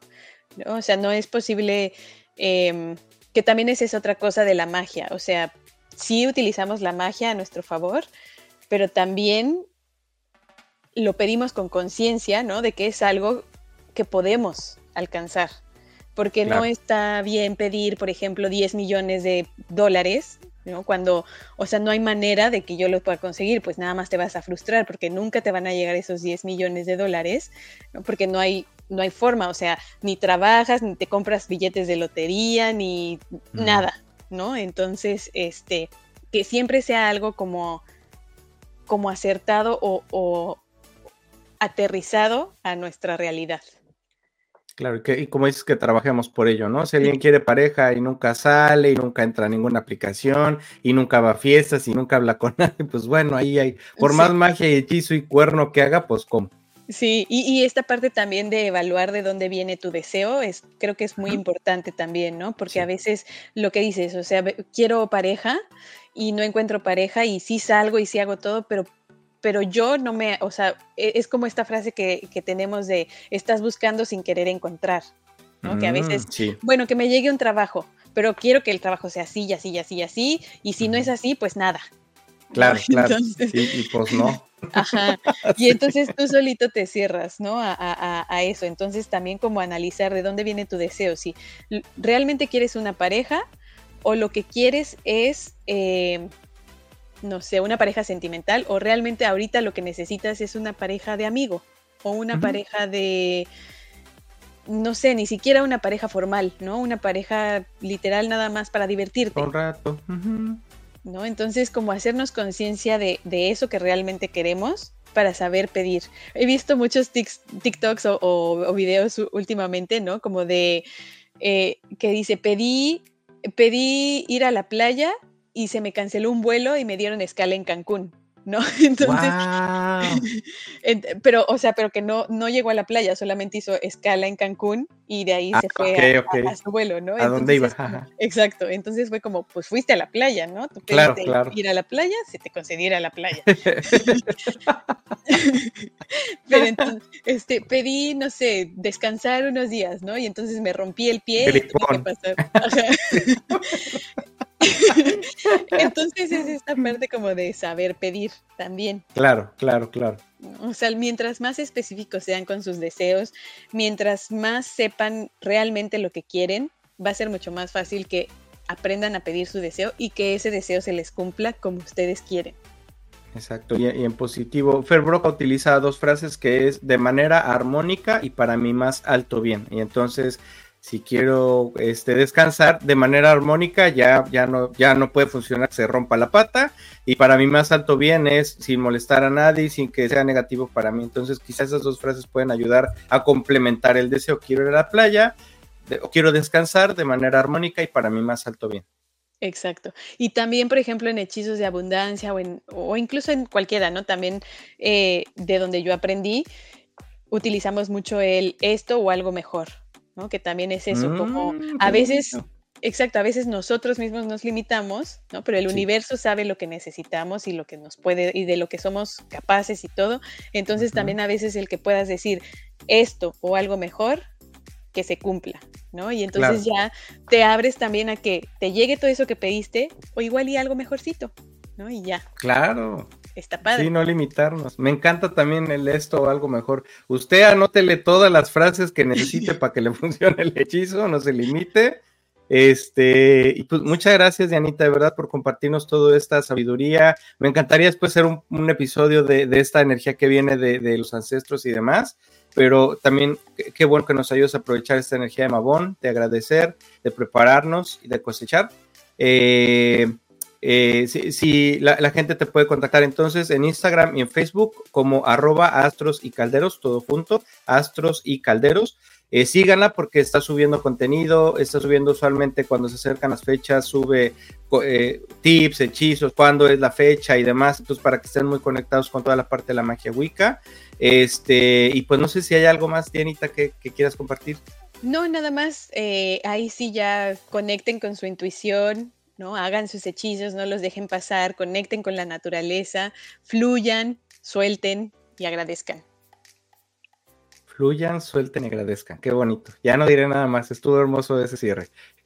¿no? O sea, no es posible, em, que también es esa otra cosa de la magia, o sea, sí utilizamos la magia a nuestro favor, pero también lo pedimos con conciencia, ¿no? De que es algo que podemos alcanzar, porque no está bien pedir, por ejemplo, 10 millones de dólares, ¿no? Cuando, o sea, no hay manera de que yo lo pueda conseguir, pues nada más te vas a frustrar porque nunca te van a llegar esos 10 millones de dólares, ¿no? Porque no hay no hay forma, o sea, ni trabajas, ni te compras billetes de lotería, ni nada, ¿no? Entonces, este, que siempre sea algo como, como acertado o, o aterrizado a nuestra realidad. Claro, y, que, y como dices que trabajemos por ello, ¿no? Si alguien quiere pareja y nunca sale y nunca entra a ninguna aplicación y nunca va a fiestas y nunca habla con nadie, pues bueno, ahí hay, por más magia y hechizo y cuerno que haga, pues cómo. Sí, y, esta parte también de evaluar de dónde viene tu deseo, es, creo que es muy importante también, ¿no? Porque a veces lo que dices, o sea, quiero pareja y no encuentro pareja y sí salgo y sí hago todo, pero pero yo no me, o sea, e, es como esta frase que, tenemos de estás buscando sin querer encontrar, ¿no? que a veces, mm, bueno, que me llegue un trabajo, pero quiero que el trabajo sea así y así y así y así, y si no es así, pues nada. Claro, claro. y pues no. Ajá. Y entonces tú solito te cierras, ¿no? A, a, eso. Entonces también como analizar de dónde viene tu deseo. Si realmente quieres una pareja o lo que quieres es eh, no sé, una pareja sentimental o realmente ahorita lo que necesitas es una pareja de amigo o una pareja de, no sé, ni siquiera una pareja formal, ¿no? Una pareja literal nada más para divertirte. Un rato. ¿No? Entonces, como hacernos conciencia de, eso que realmente queremos para saber pedir. He visto muchos TikToks o, videos últimamente, ¿no? Como de eh, que dice, pedí, pedí ir a la playa y se me canceló un vuelo y me dieron escala en Cancún. ¿no? Entonces, pero, o sea, pero que no, no llegó a la playa, solamente hizo escala en Cancún y de ahí ah, se fue a, su vuelo, ¿no? ¿A dónde iba? Exacto, entonces fue como, pues fuiste a la playa, ¿no? Tú claro, claro. ir a la playa, se te concediera la playa. pero entonces, este, pedí, no sé, descansar unos días, ¿no? Y entonces me rompí el pie y tuve que pasar. Entonces es esta parte como de saber pedir también. Claro, claro, claro. O sea, mientras más específicos sean con sus deseos, mientras más sepan realmente lo que quieren, va a ser mucho más fácil que aprendan a pedir su deseo y que ese deseo se les cumpla como ustedes quieren. Exacto, y, en positivo, Fer Broca utiliza dos frases que es de manera armónica y para mí más alto bien. Y entonces si quiero este, descansar de manera armónica, ya, ya, no, ya no puede funcionar, se rompa la pata. Y para mí más alto bien es sin molestar a nadie, sin que sea negativo para mí. Entonces quizás esas dos frases pueden ayudar a complementar el deseo. Quiero ir a la playa o quiero descansar de manera armónica y para mí más alto bien. Exacto. Y también, por ejemplo, en hechizos de abundancia o, en, o incluso en cualquiera, ¿no? También eh, de donde yo aprendí, utilizamos mucho el esto o algo mejor, ¿no? Que también es eso, como Mm, a veces, bonito. exacto, a veces nosotros mismos nos limitamos, ¿no? Pero el Sí. universo sabe lo que necesitamos y lo que nos puede, y de lo que somos capaces y todo. Entonces también a veces el que puedas decir esto o algo mejor, que se cumpla, ¿no? Y entonces ya te abres también a que te llegue todo eso que pediste, o igual y algo mejorcito, ¿no? Y ya, Claro. Está padre. Sí, no limitarnos. Me encanta también el esto o algo mejor. Usted anótele todas las frases que necesite para que le funcione el hechizo, no se limite. Este, y pues muchas gracias, Dianita, de verdad, por compartirnos toda esta sabiduría. Me encantaría después hacer un, un episodio de, de, esta energía que viene de, de, los ancestros y demás, pero también qué, qué bueno que nos ayudes a aprovechar esta energía de Mabón, de agradecer, de prepararnos y de cosechar. Eh, eh, si, la, gente te puede contactar entonces en Instagram y en Facebook como arroba astros y calderos, todo junto, astros y calderos. Eh, síganla porque está subiendo contenido, está subiendo usualmente cuando se acercan las fechas, sube eh, tips, hechizos, cuándo es la fecha y demás, entonces para que estén muy conectados con toda la parte de la magia Wicca. Este, y pues no sé si hay algo más, Dianita, que, quieras compartir. No, nada más, ahí sí ya conecten con su intuición, ¿no? Hagan sus hechizos, no los dejen pasar, conecten con la naturaleza, fluyan, suelten y agradezcan. Fluyan, suelten y agradezcan. Qué bonito. Ya no diré nada más. Estuvo hermoso ese cierre.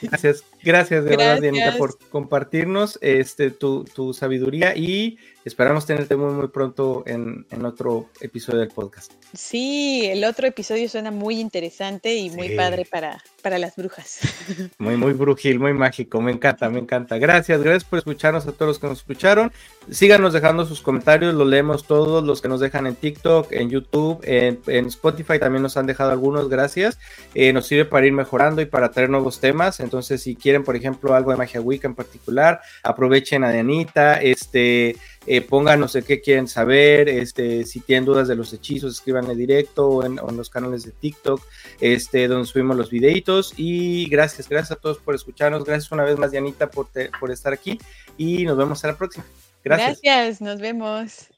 gracias, gracias de gracias. verdad, Dianita, por compartirnos este, tu, tu, sabiduría y esperamos tenerte muy, muy pronto en, en, otro episodio del podcast. Sí, el otro episodio suena muy interesante y muy sí. padre para, para las brujas. Muy, muy brujil, muy mágico. Me encanta, me encanta. Gracias, gracias por escucharnos a todos los que nos escucharon. Síganos dejando sus comentarios, los leemos todos, los que nos dejan en TikTok, en YouTube, en, en Spotify también nos han dejado algunos, gracias. Eh, nos sirve para ir mejorando y para traer nuevos temas. Entonces, si quieren, por ejemplo, algo de magia Wicca en particular, aprovechen a Dianita, este, eh, pongan qué quieren saber, este, si tienen dudas de los hechizos, escríbanle directo o en, o en, los canales de TikTok, este, donde subimos los videitos. Y gracias, gracias a todos por escucharnos. Gracias una vez más, Dianita, por, te, por estar aquí. Y nos vemos a la próxima. Gracias. Gracias, nos vemos.